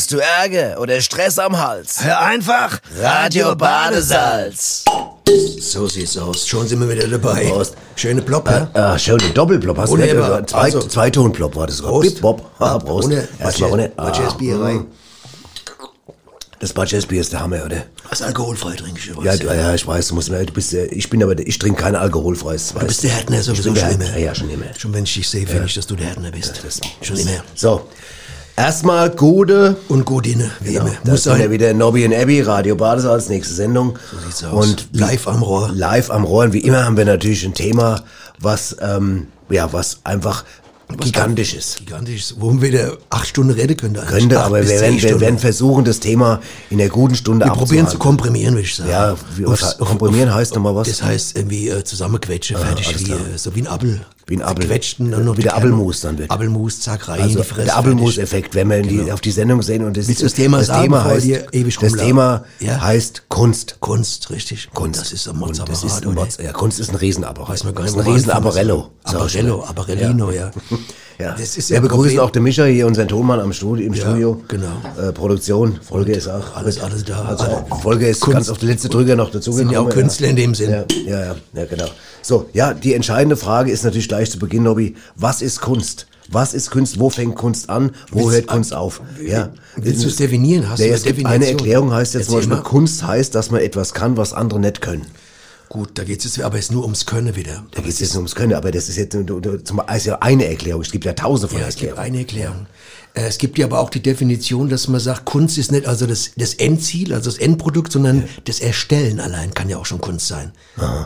Hast du Ärger oder Stress am Hals? Hör einfach Radio Badesalz. So sieht's aus. Schon sind wir wieder dabei. Prost. Schöne Plop, ja? Ah, schön, ein Doppelplop hast du Wunderbar. nicht? Zwei, Also- Zweitonplop war das. Prost. Bip, Bob. Ah, Prost. Ohne, Erstmal ohne. Ah, Bier rein. Das Badges-Bier ist der Hammer, oder? Was alkoholfrei trinke ich Ja, übrigens. ja, ja, ich weiß, du musst mir, du bist, ich bin aber, ich trinke kein alkoholfreies. Du bist der Härtner sowieso schon immer. Ja, schon immer. Schon wenn ich dich sehe, finde ich, dass du der Härtner bist. Das- schon immer. So. Erstmal gute. Und gut inne, wie Genau, immer. da Muss sind ja sein. wieder Nobby und Abby, Radio Badesalz, nächste Sendung. So sieht's aus. Und Live am Rohr. Live am Rohr. Und wie immer haben wir natürlich ein Thema, was, ähm, ja, was einfach gigantisch ist. Gigantisch. Wo wir wieder acht Stunden reden können. Könnte, Acht aber wir werden, wir werden versuchen, das Thema in der guten Stunde Wir probieren zu komprimieren, würde ich sagen. Ja, wie- Aufs- komprimieren heißt noch mal was? Das heißt irgendwie äh, zusammenquetschen, fertig, alles wie, klar. äh, so wie ein Apfel. Wie ein Apfel. Quetschten, dann noch Wie der. Apfelmus dann wird. Apfelmus, zack, rein in Also die Fresse. der fertig. Apfelmus-Effekt, wenn wir in die, auf die Sendung sehen und das, Willst das Thema sagen, Thema heißt, ewig das? Thema Ja? heißt Kunst. Kunst, richtig. Kunst. Das ist ein Und das ist? Mods, ja, Kunst ist ein Riesenapparat. Weiß man gar das nicht, ist ein man riesen anfangen soll. Apparello. Apparellino, ja. Ja. Das ist wir ja begrüßen Problem. auch den Micha hier, unseren Tonmann am Studio, im Studio. genau. Äh, Produktion, Folge ist auch. alles- alles da. Also Alle- Folge ist Kunst. ganz auf den letzten Drücker noch dazugekommen. Sind ja auch Künstler in dem Sinn. Ja, ja, ja, ja, genau. So, ja, die entscheidende Frage ist natürlich gleich zu Beginn, Nobby. Was ist Kunst? Was ist Kunst? Wo fängt Kunst an? Wo Willst- hört Kunst auf? Ja. Willst du es definieren? Hast Ja, du es eine gibt eine Definition? Erklärung heißt jetzt zum Erzähl Beispiel, mal. Kunst heißt, dass man etwas kann, was andere nicht können. Gut, da geht es jetzt aber jetzt nur ums Können wieder. Da geht es jetzt nur ums Können, aber das ist jetzt zum- ist ja eine Erklärung. Es gibt ja tausende von Ja, es gibt Erklärungen. eine Erklärung. Äh, Es gibt ja aber auch die Definition, dass man sagt, Kunst ist nicht also das, das Endziel, also das Endprodukt, sondern das Erstellen allein kann ja auch schon Kunst sein.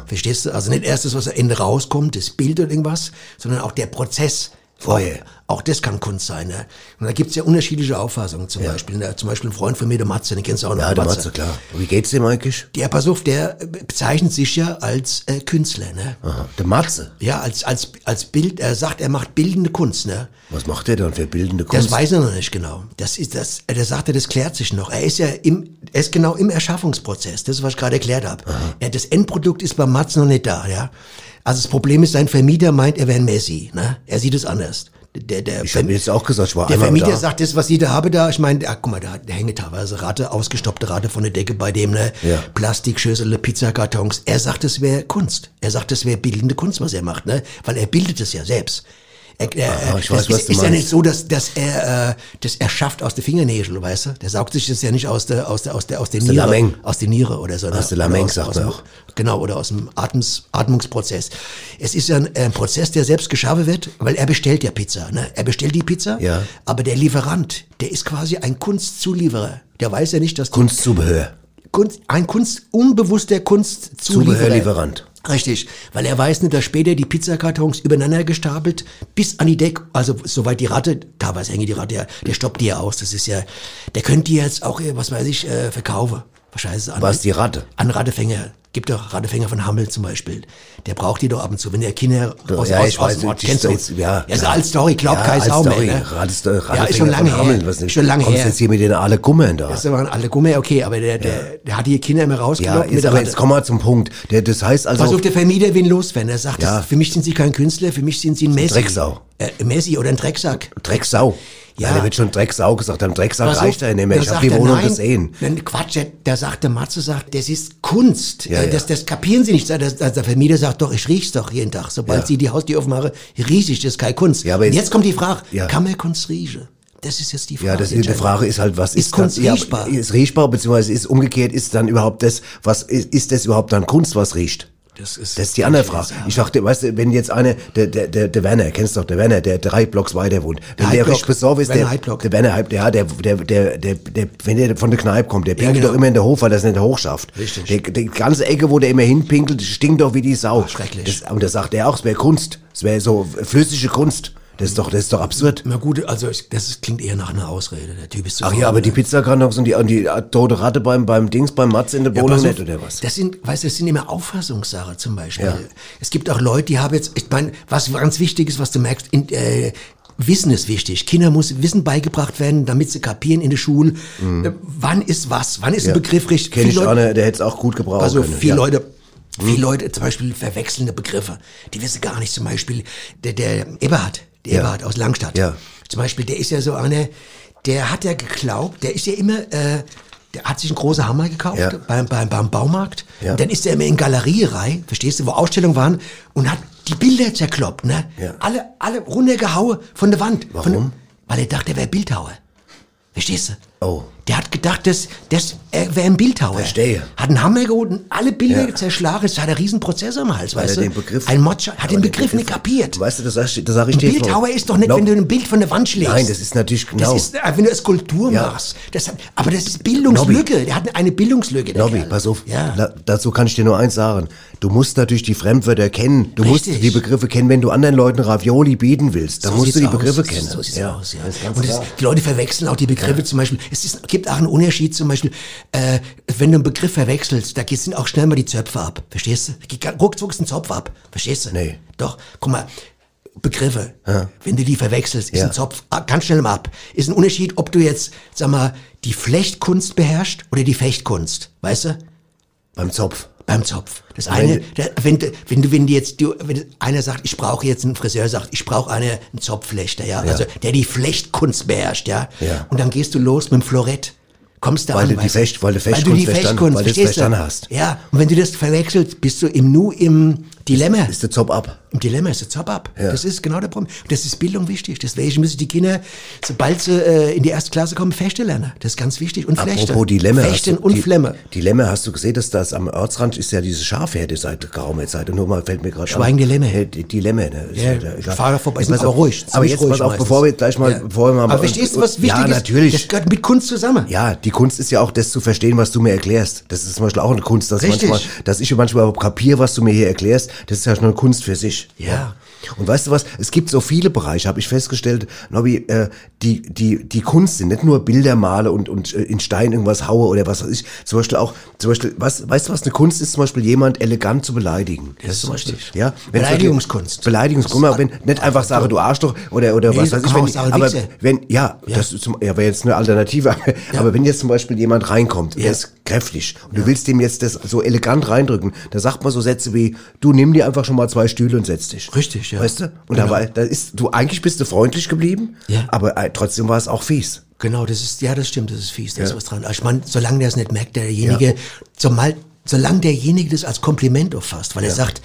Verstehst du? Also nicht erst das, was am Ende rauskommt, das Bild oder irgendwas, sondern auch der Prozess. Vorher. Auch das kann Kunst sein. Ne? Und da gibt's ja unterschiedliche Auffassungen. Zum Beispiel, ne? zum Beispiel ein Freund von mir, der Matze, den kennst du auch noch. Ja, der Matze, klar. Wie geht's dem eigentlich? Der, pass auf, der äh, bezeichnet sich ja als äh, Künstler. Ne? Aha, der Matze. Ja, als, als, als Bild, er sagt, er macht bildende Kunst. Ne? Was macht der dann für bildende Kunst? Das weiß er noch nicht genau. Das ist das, der sagte, das klärt sich noch. Er ist ja im, er ist genau im Erschaffungsprozess. Das ist, was ich gerade erklärt habe. Ja, das Endprodukt ist beim Matz noch nicht da, ja. Also das Problem ist, sein Vermieter meint, er wäre ein Messi, ne? Er sieht es anders. Der, der, ich habe jetzt auch gesagt, ich war der Vermieter da. sagt, das, was Sie da haben da, ich meine, guck mal, da, da hängt teilweise Rate, ausgestoppte Rate von der Decke bei dem, ne? Ja. Plastikschüssel, Pizzakartons. Er sagt, es wäre Kunst. Er sagt, es wäre bildende Kunst, was er macht, ne? Weil er bildet es ja selbst. Er, er, Ah, ich das weiß, was ist, du ist ja nicht so, dass, dass er äh, das erschafft aus der Fingernägel, weißt du? Der saugt sich das ja nicht aus der aus der aus der aus der der Niere, Lameng. aus der Niere oder so. ne? Aus der Lameng, aus- sagt aus man auch. Genau, oder aus dem Atmungs, Atmungsprozess. Es ist ja ein, ein Prozess, der selbst geschaffen wird, weil er bestellt ja Pizza. Ne? Er bestellt die Pizza, Ja. aber der Lieferant, der ist quasi ein Kunstzulieferer. Der weiß ja nicht, dass Kunstzubehör. Kunst, ein Kunst, unbewusster Kunstzulieferer. Zubehörlieferant. Richtig, weil er weiß nicht, dass später die Pizzakartons übereinander gestapelt bis an die Deck, also soweit die Ratte, teilweise hängt die Ratte ja, der stoppt die ja aus, das ist ja, der könnte die jetzt auch, äh, was weiß ich, äh, verkaufen. Wahrscheinlich an, Was, die Ratte? An Rattefänger. Gibt doch Rattefänger von Hammel zum Beispiel. Der braucht die doch ab und zu, wenn der Kinder aus, ja, aus, ich aus weiß, dem Ort. Stories, ja, ja, ist ja. eine alte Story, glaub Ja, kein Sau mehr. Story. Ne? Ratest, äh, ja, ist schon lange von Hameln, her. was. Schon lange Kommst her. jetzt hier mit den alle Gummern da. Das waren alle Gummi, okay, aber der, der, der hat die Kinder immer Ja, rausgelockt jetzt, der aber jetzt kommen wir zum Punkt. Der, das heißt also, auf, der Vermieter ihn loswerden. Er sagt, Ja. das, für mich sind Sie kein Künstler, für mich sind Sie ein Messi. Drecksau. Äh, Messi oder ein Drecksack. Drecksau. Ja. Ja. der wird schon Drecksau gesagt haben. Drecksack Pass auf, reicht ja nicht mehr. Ich habe die Wohnung nein, gesehen. Dann Quatsch, der, der sagt, der Matze sagt, das ist Kunst. Ja, Äh. Das, das kapieren Sie nicht. Das, das, der Vermieter sagt doch, ich riech's doch jeden Tag. Sobald Ja. Sie die Haustür aufmachen, riech ich, das ist keine Kunst. Ja, aber jetzt- jetzt kommt die Frage, Ja. kann man Kunst riechen? Das ist jetzt die Frage. Ja, das ist, die Frage ist halt, was ist, Ist Kunst dann, riechbar? Ja, ist riechbar, beziehungsweise ist umgekehrt, ist dann überhaupt das, was, ist, ist das überhaupt dann Kunst, was riecht? Das ist, Das ist die andere Frage. Ich dachte, weißt du, wenn jetzt eine, der, der, der, der Werner, kennst du doch, der Werner, der drei Blocks weiter wohnt, wenn der Heidblock. richtig besorgt ist, der, der Werner Heib, der, der, der, der, der, der, wenn der von der Kneipe kommt, der pinkelt genau. doch immer in der Hof, weil er es nicht hochschafft. Richtig. Der, die ganze Ecke, wo der immer hinpinkelt, stinkt doch wie die Sau. Schrecklich. Und da sagt er auch, es wäre Kunst. Es wäre so flüssige Kunst. Das ist doch, das ist doch absurd. Na gut, also ich, das ist, klingt eher nach einer Ausrede. Der Typ ist zu Ach faul, ja, aber die? Pizzakartons und die, und die tote Ratte beim, beim Dings, beim Matz in der Ja, Wohnung auf, nicht, oder was? Das sind, weißt du, das sind immer Auffassungssache zum Beispiel. Ja. Es gibt auch Leute, die haben jetzt, ich meine, was ganz wichtig ist, was du merkst, in, äh, Wissen ist wichtig. Kinder muss Wissen beigebracht werden, damit sie kapieren in der Schule. Äh, Wann ist was? Wann ist ein Begriff richtig? Kenn Mhm. ich Viele einer, der hätte es auch gut gebrauchen also können. viele ja. Leute, viele Leute zum Beispiel verwechselnde Begriffe. Die wissen gar nicht. Zum Beispiel der, der Eberhard, der Ja. Eberhard aus Langstadt. Ja. Zum Beispiel, der ist ja so einer, der hat ja geglaubt, der ist ja immer, äh, der hat sich einen großen Hammer gekauft Ja. beim, beim, beim Baumarkt. Ja. Und dann ist er immer in Galerierei, verstehst du, wo Ausstellungen waren und hat die Bilder zerkloppt, ne? Ja. Alle, alle runtergehauen von der Wand. Von, Warum? weil er dachte, er wäre Bildhauer. Verstehst du? Oh. Der hat gedacht, dass, er wäre ein Bildhauer. Verstehe. Hat einen Hammer geholt und alle Bilder Ja. zerschlagen. Jetzt hat einen riesen Prozess am Hals, Weil weißt er du? den Begriff- ein Motsch hat den Begriff nicht kapiert. Weißt du, das das sag ich Ein dir mal. Bildhauer ist doch nicht, Glaub- wenn du ein Bild von der Wand schlägst. Nein, das ist natürlich genau. Das ist, äh, wenn du eine Skulptur Ja. machst. Das hat, aber das ist Bildungslücke. Der hat eine Bildungslücke. Nobby, Kerl. pass auf. Ja. La, dazu kann ich dir nur eins sagen. Du musst natürlich die Fremdwörter kennen. Du musst Richtig. die Begriffe kennen, wenn du anderen Leuten Ravioli bieten willst. Dann So musst du die Begriffe aus. kennen. So sieht's ja. aus, ja. Und das, die Leute verwechseln auch die Begriffe zum Beispiel. Es ist, gibt auch einen Unterschied zum Beispiel, äh, wenn du einen Begriff verwechselst, da sind auch schnell mal die Zöpfe ab. Verstehst du? Da geht Ruckzuck ein Zopf ab. Verstehst du? Nee. Doch, guck mal. Begriffe, wenn du die verwechselst, ist Ja. ein Zopf ah, ganz schnell mal ab. Ist ein Unterschied, ob du jetzt, sag mal, die Flechtkunst beherrschst oder die Fechtkunst. Weißt du? Beim Zopf. Beim Zopf. Das eine, wenn, du- wenn du, wenn du jetzt, du, wenn einer sagt, ich brauche jetzt einen Friseur, sagt, ich brauche eine, einen Zopfflechter, ja? also der die Flechtkunst beherrscht, ja? Ja. Und dann gehst du los mit dem Florett. Kommst da Weil an, du die Fecht- weil du weil du Fechtkunst die verstanden- Fechtkunst, weil du es verstehst verstanden hast. Ja, und wenn du das verwechselst, bist du im Nu im Dilemma. Ist der Zopf ab. Im Dilemma ist der Zopf ab. Ja. Das ist genau der Problem. Und das ist Bildung wichtig. Deswegen müssen die Kinder, sobald sie äh, in die erste Klasse kommen, Fechten lernen. Das ist ganz wichtig. Und Flechten. Apropos Dilemma. Fechten du, und Flemme. Dilemma, hast du gesehen, dass das am Ortsrand ist ja diese Schafherde seit geraumer Zeit. Und nur mal fällt mir gerade Schweigen Dilemma. Ja, die Dilemma, ne? Ist Ja, fahre da vorbei, pass aber auf. ruhig, Aber jetzt ruhig pass auf, bevor wir gleich mal, Ja. bevor wir mal... Aber verstehst du, was wichtig Ja, ist? natürlich. Das gehört mit Kunst zusammen. Ja, die Kunst ist ja auch das zu verstehen, was du mir erklärst. Das ist zum Beispiel auch eine Kunst, dass, Richtig. manchmal, dass ich manchmal überhaupt kapiere, was du mir hier erklärst. Das ist ja schon eine Kunst für sich. Ja. Und weißt du was? Es gibt so viele Bereiche, habe ich festgestellt, Nobby, äh, die, die, die Kunst sind nicht nur Bilder male und, und äh, in Stein irgendwas haue oder was weiß ich. Zum Beispiel auch, zum Beispiel, was, weißt du was eine Kunst ist? Zum Beispiel jemand elegant zu beleidigen. Das ist richtig. ja. Wenn Beleidigungskunst. Beleidigungskunst. Guck mal, wenn, nicht einfach sage, du Arschloch oder, oder Nee, was weiß ich. Wenn, sagen, aber wenn, ja, das ist zum, ja, wäre jetzt eine Alternative. Aber, aber wenn jetzt zum Beispiel jemand reinkommt, der Ja. ist kräftig und du willst dem jetzt das so elegant reindrücken, da sagt man so Sätze wie, du nimm dir einfach schon mal zwei Stühle und setz dich. Richtig, ja. Weißt du? Und Genau. da war, da ist, du, eigentlich bist du freundlich geblieben, Ja. aber äh, trotzdem war es auch fies. Genau, das ist, ja, das stimmt, das ist fies, da ist Ja. was dran. Aber Ich meine, solange der es nicht merkt, derjenige, zumal, solange derjenige das als Kompliment auffasst, weil er sagt,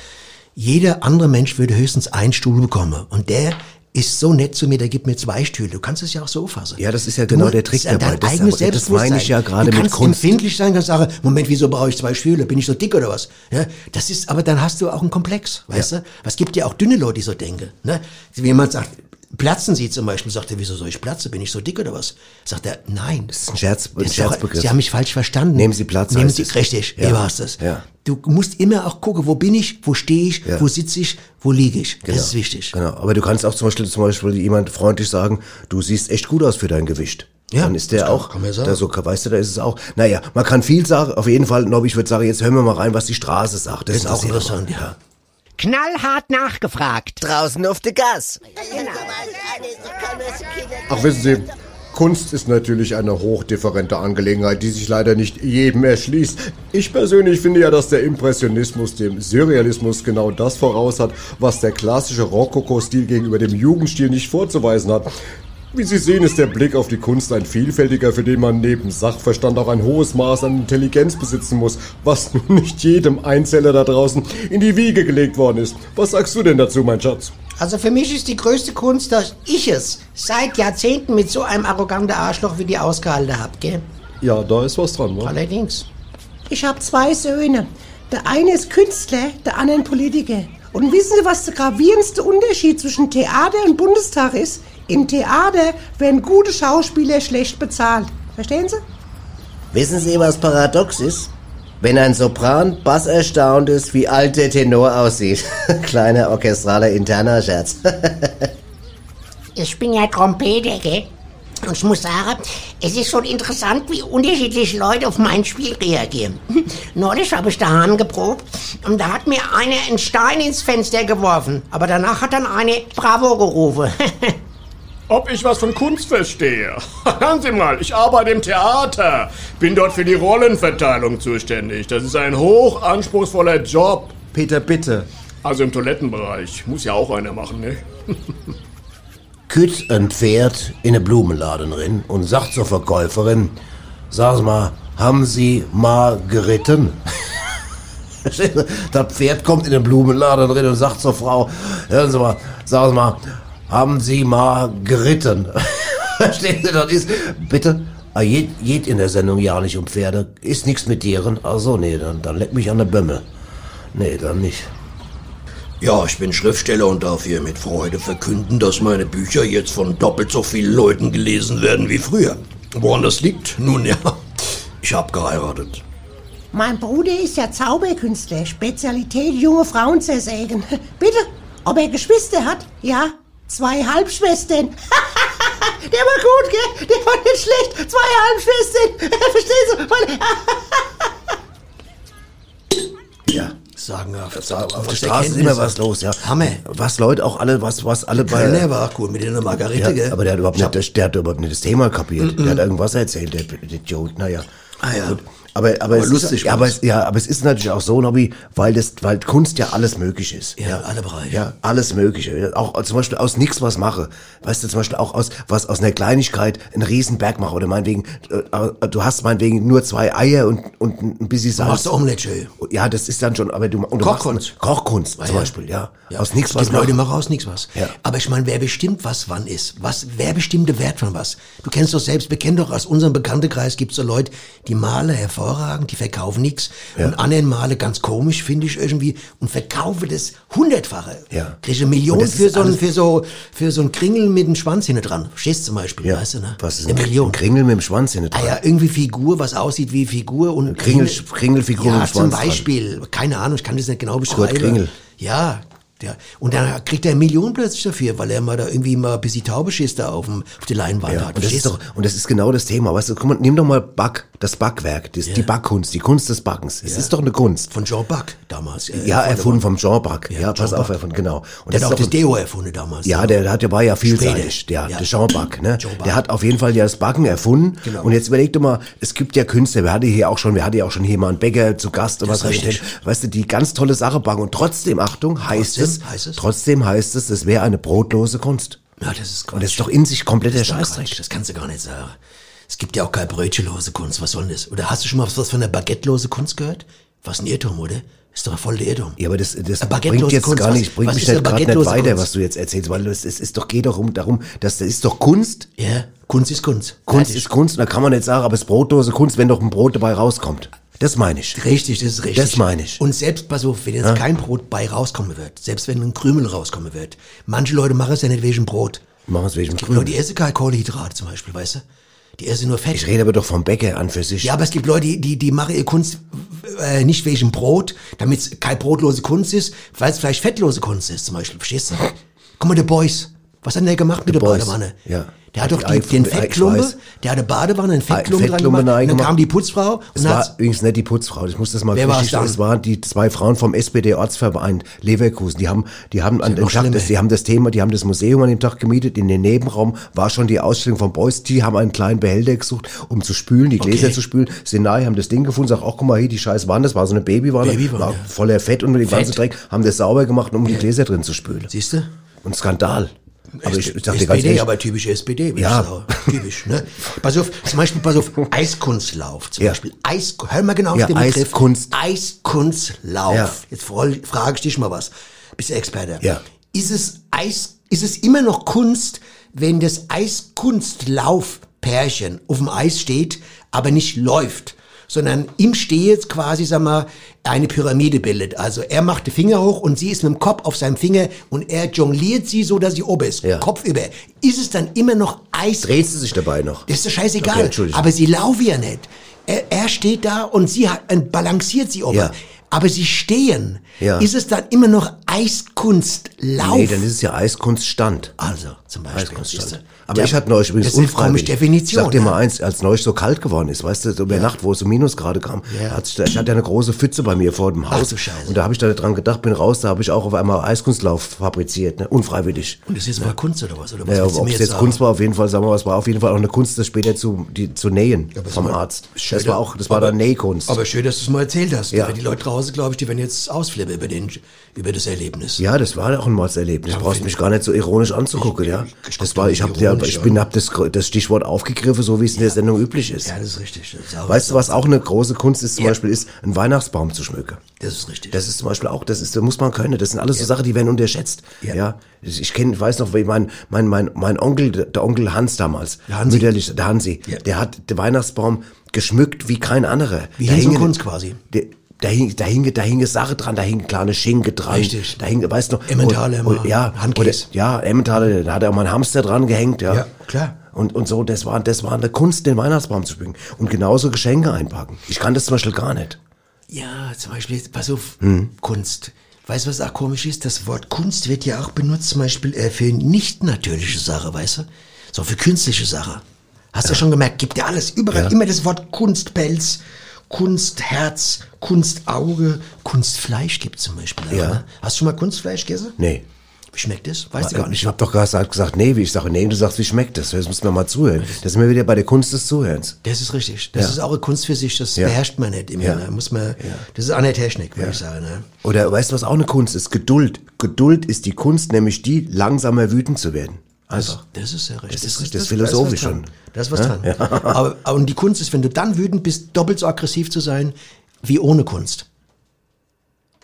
jeder andere Mensch würde höchstens einen Stuhl bekommen und der ist so nett zu mir, der gibt mir zwei Stühle. Du kannst es ja auch so fassen. Ja, das ist ja genau der Trick dabei. Dein Das- eigenes aber das meine ich ja gerade du mit kannst Kunst. empfindlich sein und sagen, Moment, wieso brauche ich zwei Stühle? Bin ich so dick oder was? Ja, das ist, aber dann hast du auch einen Komplex, weißt du? Was gibt ja auch dünne Leute, die so denken. Ne? Wie jemand sagt, platzen Sie zum Beispiel, sagt er, wieso soll ich platzen? Bin ich so dick oder was? Sagt er, nein. Das ist ein Scherz, ein ist Scherzbegriff. Sie haben mich falsch verstanden. Nehmen Sie Platz, Nehmen Sie, es. richtig, Ja. wie war's das? Ja. Du musst immer auch gucken, wo bin ich, wo stehe ich, Ja. wo sitze ich, wo liege ich. Genau. Das ist wichtig. Genau. Aber du kannst auch zum Beispiel, zum Beispiel jemand freundlich sagen, du siehst echt gut aus für dein Gewicht. Ja, Dann ist der kann- auch, kann man sagen. da so, weißt du, da ist es auch. Naja, man kann viel sagen, auf jeden Fall, Nobby, ich würde sagen, jetzt hören wir mal rein, was die Straße sagt. Das ist auch interessiert interessant, ja. Knallhart nachgefragt. Draußen auf der Gas. Ach, wissen Sie, Kunst ist natürlich eine hochdifferente Angelegenheit, die sich leider nicht jedem erschließt. Ich persönlich finde ja, dass der Impressionismus dem Surrealismus genau das voraus hat, was der klassische Rokoko-Stil gegenüber dem Jugendstil nicht vorzuweisen hat. Wie Sie sehen, ist der Blick auf die Kunst ein vielfältiger, für den man neben Sachverstand auch ein hohes Maß an Intelligenz besitzen muss, was nun nicht jedem Einzeller da draußen in die Wiege gelegt worden ist. Was sagst du denn dazu, mein Schatz? Also für mich ist die größte Kunst, dass ich es seit Jahrzehnten mit so einem arroganten Arschloch wie die ausgehalten habe, gell? Ja, da ist was dran, wa? Allerdings. Ich habe zwei Söhne. Der eine ist Künstler, der andere ein Politiker. Und wissen Sie, was der gravierendste Unterschied zwischen Theater und Bundestag ist? Im Theater werden gute Schauspieler schlecht bezahlt. Verstehen Sie? Wissen Sie, was paradox ist? Wenn ein Sopran bass erstaunt ist, wie alt der Tenor aussieht. Kleiner orchestraler interner Scherz. Ich bin ja Trompeter, gell? Und ich muss sagen, es ist schon interessant, wie unterschiedlich Leute auf mein Spiel reagieren. Neulich habe ich daheim geprobt und da hat mir einer einen Stein ins Fenster geworfen. Aber danach hat dann eine Bravo gerufen. Ob ich was von Kunst verstehe? Hören Sie mal, ich arbeite im Theater. Bin dort für die Rollenverteilung zuständig. Das ist ein hoch anspruchsvoller Job. Peter, bitte. Also im Toilettenbereich. Muss ja auch einer machen, ne? kütt ein Pferd in eine Blumenladen rein und sagt zur Verkäuferin, sag mal, haben Sie mal geritten? das Pferd kommt in den Blumenladen rein und sagt zur Frau, hören Sie mal, sagen Sie mal, haben Sie mal geritten? Verstehen Sie, das ist, bitte, ah, geht, geht in der Sendung ja nicht um Pferde, ist nichts mit Tieren. Also nee, dann, dann leck mich an der Bömme. Nee, dann nicht. Ja, ich bin Schriftsteller und darf hier mit Freude verkünden, dass meine Bücher jetzt von doppelt so vielen Leuten gelesen werden wie früher. Woran das liegt? Nun ja, ich hab geheiratet. Mein Bruder ist ja Zauberkünstler, Spezialität junge Frauen zersägen. Bitte, ob er Geschwister hat? Ja, zwei Halbschwestern. Der war gut, gell? Der war nicht schlecht. Zwei Halbschwestern. Verstehst du? Ja. Sagenhaft. Auf der Was Straße ist immer was los, ja. Hammer. Was Leute auch alle, was, was alle bei. Kölner war auch gut mit der Margarete, Ja, gell? aber der hat überhaupt nicht, das- der hat überhaupt nicht das Thema kapiert. Der hat irgendwas erzählt, der, der Joe, naja. Ah ja. Gut. Aber, aber, es lustig ist, ja, aber, es, ja, aber es ist natürlich auch so, Nobby, weil das, weil Kunst ja alles möglich ist. Ja, alle Bereiche. Ja, alles Mögliche. Auch zum Beispiel aus nichts was mache. Weißt du, zum Beispiel auch aus, was aus einer Kleinigkeit einen riesen Berg mache. Oder meinetwegen, äh, du hast meinetwegen nur zwei Eier und, und ein bisschen Salz. Machst du Omelette schön. Ja, das ist dann schon, aber du, und du Kochkunst. Machst, Kochkunst zum ja. Beispiel, ja. Ja, Aus nichts was gibt Leute, die machen. aus nichts was. Ja. Aber ich meine, wer bestimmt, was wann ist? Was, wer bestimmt den Wert von was? Du kennst doch selbst, wir kennen doch aus unserem Bekanntenkreis gibt es so Leute, die malen hervorragend, die verkaufen nichts und anderen male ganz komisch, finde ich irgendwie, und verkaufe das hundertfache. Ja. Kriege eine Million Und das für so, ein, für, so, für so ein Kringel mit dem Schwanz hinten dran. Verstehst zum Beispiel, Ja. weißt du, ne? Was ist eine ein, Million. ein Kringel mit dem Schwanz in der Ah ja, irgendwie Figur, was aussieht wie Figur und Kringel- Kringelfigur ja, mit dem zum Schwanz dran. Beispiel, keine Ahnung, ich kann das nicht genau beschreiben. Kringel. Ja, der, und dann kriegt er eine Million plötzlich dafür, weil er mal da irgendwie mal ein bisschen Taubeschiss da auf, dem, auf die Leinwand Ja, hat. und das ist doch, und das ist genau das Thema, weißt du, guck mal, nimm doch mal Back, das Backwerk, das, die Backkunst, die Kunst des Backens. Es ist doch eine Kunst. Von Jean Buck damals. äh, Ja, erfunden vom Jean Back. Ja, Ja, pass Jean auf, erfunden, genau. Und Der hat auch ist das Deo erfunden damals. Ja, der, hat, der war ja vielseitig, der, Ja. der Jean Bac, ne? Jean. Der hat auf jeden Fall ja das Backen erfunden. Genau. Und jetzt überleg doch mal, es gibt ja Künstler, wir hatten hier auch schon, wir hatten ja auch schon hier mal einen Bäcker zu Gast und Das was weiß ich weißt du, die ganz tolle Sache backen und trotzdem, Achtung, heißt Trotzdem es, heißt es? trotzdem heißt es, es wäre eine brotlose Kunst. Ja, das ist Quatsch. Und das ist doch in sich kompletter Scheißdreck. Das kannst du gar nicht sagen. Es gibt ja auch keine brötchenlose Kunst, was soll denn das? Oder hast du schon mal was von der baguettelose Kunst gehört? Was ein Irrtum, oder? Ist doch voll der Irrtum. Ja, aber das, das bringt jetzt Kunst, gar was- nicht, bringt was mich eine gerade nicht weiter, Kunst? was du jetzt erzählst, weil es, es ist doch, geht doch um, darum, dass das ist doch Kunst. Ja, Kunst ist Kunst. Kunst Fertig. ist Kunst, da kann man nicht sagen, aber es ist brotlose Kunst, wenn doch ein Brot dabei rauskommt. Das meine ich. Richtig, das ist richtig. Das meine ich. Und selbst, pass auf, wenn jetzt kein Brot bei rauskommen wird, selbst wenn ein Krümel rauskommen wird, manche Leute machen es ja nicht wegen Brot. Machen es wegen Leute, Krümel. die essen keine Kohlenhydrate zum Beispiel, weißt du? Die essen nur Fett. Ich rede aber doch vom Bäcker an für sich. Ja, aber es gibt Leute, die, die, machen ihre Kunst äh, nicht wegen Brot, damit es keine brotlose Kunst ist, weil es vielleicht fettlose Kunst ist, zum Beispiel. Verstehst du? Guck mal, der Boys. Was hat denn der gemacht mit der Boys, Badewanne? ja. Der hat doch Die den Fettklumpe, der hat eine Badewanne, einen Fettklumpe dran Fettklumpe gemacht, und dann kam die Putzfrau Es und war übrigens nicht die Putzfrau, ich muss das mal richtig dann? Es waren die zwei Frauen vom SPD-Ortsverein Leverkusen. Die haben, die haben an dem Tag, das, die haben das Thema, die haben das Museum an dem Tag gemietet. In den Nebenraum war schon die Ausstellung von Beuys. Die haben einen kleinen Behälter gesucht, um zu spülen, die Gläser Okay. zu spülen. Senai haben das Ding gefunden, sagt, ach guck mal hier, die scheiß Wanne, das war so eine Babywanne, Babywanne, war ja. voller Fett und den ganzen Fett. Dreck, haben das sauber gemacht, um die Gläser drin zu spülen. Siehst du? Und Skandal. Aber ich, ich sag dir ganz SPD, ehrlich, aber typisch SPD, Ja. sagen. Typisch, ne? Pass auf, zum Beispiel, pass auf, Eiskunstlauf, zum Ja. Beispiel. Eis, hör mal genau auf Ja, den Begriff. Eiskunst. Eiskkunstlauf. Ja. Jetzt frage ich dich mal was. Bist du Experte? Ja. Ist es Eis, ist es immer noch Kunst, wenn das Eiskunstlaufpärchen auf dem Eis steht, aber nicht läuft? Sondern im Steh jetzt quasi, sag mal, eine Pyramide bildet. Also er macht die Finger hoch und sie ist mit dem Kopf auf seinem Finger und er jongliert sie so, dass sie oben ist. Ja. Kopf über. Ist es dann immer noch Eis? dreht sie sich dabei noch. Das ist doch scheißegal. Okay, aber sie laufen ja nicht. Er, er steht da und sie hat, äh, balanciert sie oben. Ja. Aber sie stehen. Ja. Ist es dann immer noch Eiskunstlauf? Nee, dann ist es ja Eiskunststand. also, zum Beispiel. Eiskunststand. Du? Aber Der- ich hatte neulich übrigens Das ist unfreiwillig. komische Definition. Sag dir mal ne? eins, als neulich so kalt geworden ist, weißt du, so über Nacht, wo es so Minusgrade kam, Ja. hat ich hatte ja eine große Pfütze bei mir vor dem Ach Haus. du Scheiße. Und da habe ich da dran gedacht, bin raus, da habe ich auch auf einmal Eiskunstlauf fabriziert, ne? unfreiwillig. Und das ist mal Kunst oder was? Oder was Ja, du ob es jetzt sagen? Kunst war, auf jeden Fall, sagen wir mal, es war auf jeden Fall auch eine Kunst, das später zu, die, zu nähen vom Arzt. schön, Das war auch, das war aber- dann Nähkunst. Aber schön, dass du es mal erzählt hast. Ja. Die Leute draußen, glaube ich, die werden jetzt ausflippen über, den, über das Mordserlebnis. Ja, das war auch ein Mordserlebnis. Du brauchst mich gar nicht so ironisch anzugucken, ja. ich Das war, ich habe ja, ich bin, hab das, das Stichwort aufgegriffen, so wie es in der Sendung üblich ist. Ja, das ist richtig. Das ist Weißt du, was auch eine große Kunst ist, zum Ja. Beispiel, ist, einen Weihnachtsbaum zu schmücken. Das ist richtig. Das ist zum Beispiel auch, das ist, da muss man können. Das sind alles so Sachen, die werden unterschätzt. Ja. Ja. Ich ich kenne, weiß noch, wie mein, mein, mein, mein Onkel, der Onkel Hans damals, Der Hansi. mütterlich, der Hansi, Ja. der hat den Weihnachtsbaum geschmückt wie kein anderer. Wie und hingen- Kunz quasi. Der, da hing, da hing, da hing eine Sache dran, da hing kleine Schinke dran. Richtig. Da hing, weißt du noch. Emmentaler und- immer, Ja, Handkäse. oder- Ja, Emmentaler, da hat er auch mal einen Hamster dran gehängt, ja. Ja, klar. Und, und so, das war, das war eine Kunst, den Weihnachtsbaum zu schmücken. Und genauso Geschenke einpacken. Ich kann das zum Beispiel gar nicht. Ja, zum Beispiel, pass auf, Hm. Kunst. Weißt du, was auch komisch ist? Das Wort Kunst wird ja auch benutzt, zum Beispiel äh, für nicht natürliche Sache, weißt du? So für künstliche Sache. Hast du schon gemerkt, gibt ja alles, überall Ja. immer das Wort Kunstpelz, Kunstherz, Kunstauge, Kunstfleisch gibt zum Beispiel. Ja. ne? Hast du schon mal Kunstfleisch gegessen? Nee. Wie schmeckt das? Weißt du gar nicht. Ich habe doch gesagt, gesagt, nee, wie ich sage, nee, du sagst, wie schmeckt das? Das muss man mal zuhören. Das sind wir wieder bei der Kunst des Zuhörens. Das ist richtig. Das Ja. ist auch eine Kunst für sich, das Ja. beherrscht man nicht immer. Ja. Ne? Muss man, Das ist auch eine Technik, würde ich sagen. Ne? Oder weißt du, was auch eine Kunst ist? Geduld. Geduld ist die Kunst, nämlich die, langsamer wütend zu werden. Einfach. Das ist ja richtig. Das ist das ist philosophisch da ist was dran. schon. Da ist was dran. Aber, aber und die Kunst ist, wenn du dann wütend bist, doppelt so aggressiv zu sein, wie ohne Kunst.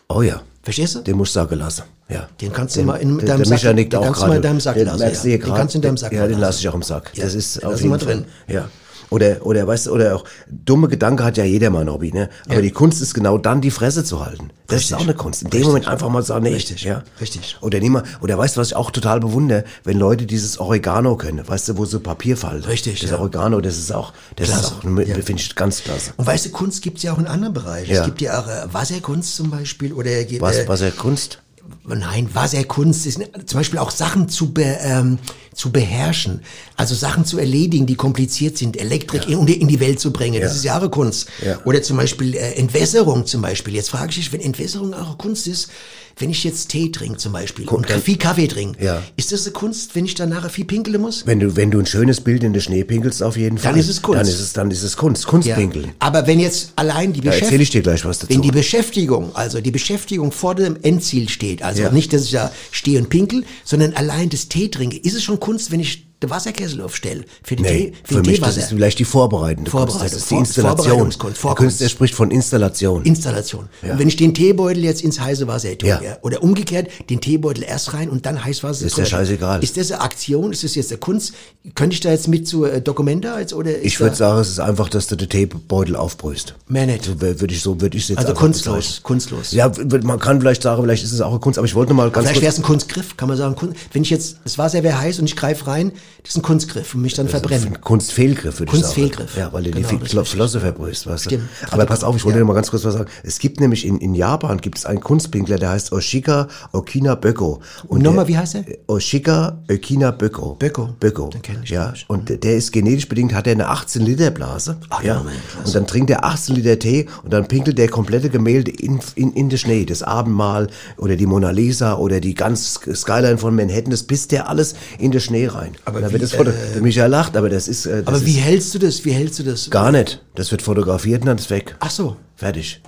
Oh ja. Verstehst du? Den musst du sagen lassen. Ja. Den kannst du mal in deinem der Sack- nickt den kannst du mal in deinem Sack den lassen, du ja. Den kannst du in deinem Sack Ja, den lassen. lasse ich auch im Sack. Ja, Das ist den auf lassen jeden Fall. drin. Ja. Oder, oder, weißt du, oder auch, dumme Gedanke hat ja jeder mal ein Hobby, ne? Aber Ja. die Kunst ist genau dann, die Fresse zu halten. Das Richtig. ist auch eine Kunst. In dem Richtig. Moment einfach mal sagen, nee. Richtig. Ja. Richtig. Oder mal, oder weißt du, was ich auch total bewundere? Wenn Leute dieses Oregano können, weißt du, wo so Papier fallen. Richtig, Das ja. Oregano, das ist auch, das Klasse. ist auch, finde Ja. ich ganz klasse. Und weißt du, Kunst gibt's ja auch in anderen Bereichen. Es gibt ja auch äh, Wasserkunst zum Beispiel oder äh, Was, was er Kunst? Nein, Wasserkunst ist zum Beispiel auch Sachen zu, be, ähm, zu beherrschen, also Sachen zu erledigen, die kompliziert sind, Elektrik in, in die Welt zu bringen. Das Ja. ist ja auch Kunst. Ja. Oder zum Beispiel äh, Entwässerung zum Beispiel. Jetzt frage ich dich, wenn Entwässerung auch Kunst ist, wenn ich jetzt Tee trinke zum Beispiel und dann- viel Kaffee trinke, Ja. ist das eine Kunst, wenn ich dann nachher viel pinkeln muss? Wenn du, wenn du ein schönes Bild in den Schnee pinkelst, auf jeden Fall. Dann ist es Kunst. Dann ist es, dann ist es Kunst. Kunstpinkeln. Aber wenn jetzt allein die Beschäftigung ich dir gleich was dazu. Wenn die Beschäftigung, also die Beschäftigung vor dem Endziel steht, also Ja. nicht, dass ich da stehe und pinkel, sondern allein das Tee trinke, ist es schon Kunst, wenn ich den Wasserkessel aufstelle für, den Nee, Tee, für den mich das ist vielleicht die vorbereitende Vorbereitung, Kunst. Das ist die Installation. Der. Künstler spricht von Installation. Installation. Ja. Und wenn ich den Teebeutel jetzt ins heiße Wasser tue, Ja. ja. oder umgekehrt, den Teebeutel erst rein und dann heiß Wasser. Ist ja scheißegal. Ist das eine Aktion? Ist das jetzt eine Kunst? Könnte ich da jetzt mit zu äh, Documenta jetzt oder? ich würde sagen, es ist einfach, dass du den Teebeutel aufbrühst. Mehr nicht. So würde ich so würde ich jetzt Also kunstlos, bezeichnen. kunstlos. Ja, man kann vielleicht sagen, vielleicht ist es auch eine Kunst, aber ich wollte noch mal ganz Vielleicht wäre es ein Kunstgriff, kann man sagen. Wenn ich jetzt, das Wasser wäre heiß und ich greife rein, das ist ein Kunstgriff und mich dann verbrennen. ein Kunstfehlgriff, würde Kunstfehlgriff. ich sagen. Ja, weil du Genau, die das ist. Flosse verbrühst, weißt du. Stimmt. Aber pass auf, ich wollte Ja. dir noch mal ganz kurz was sagen. Es gibt nämlich in, in Japan gibt es einen Kunstpinkler, der heißt Oshika Okina Böko. Und nochmal, der- wie heißt er? Oshika Okina Böko. Böko. Böko. Den kenn ich ja. nicht. Und der- der ist genetisch bedingt, hat er eine 18 Liter Blase. Ach, ja. Und dann trinkt er 18 Liter Tee und dann pinkelt der komplette Gemälde in, in, in den Schnee. Das Abendmahl oder die Mona Lisa oder die ganz Skyline von Manhattan, das pisst der alles in den Schnee rein. Aber Und dann wie, wird das Foto, äh, der Michael lacht, aber das ist, äh, das Aber ist wie hältst du das? Wie hältst du das? gar nicht. Das wird fotografiert und dann ist weg. Ach so. Fertig.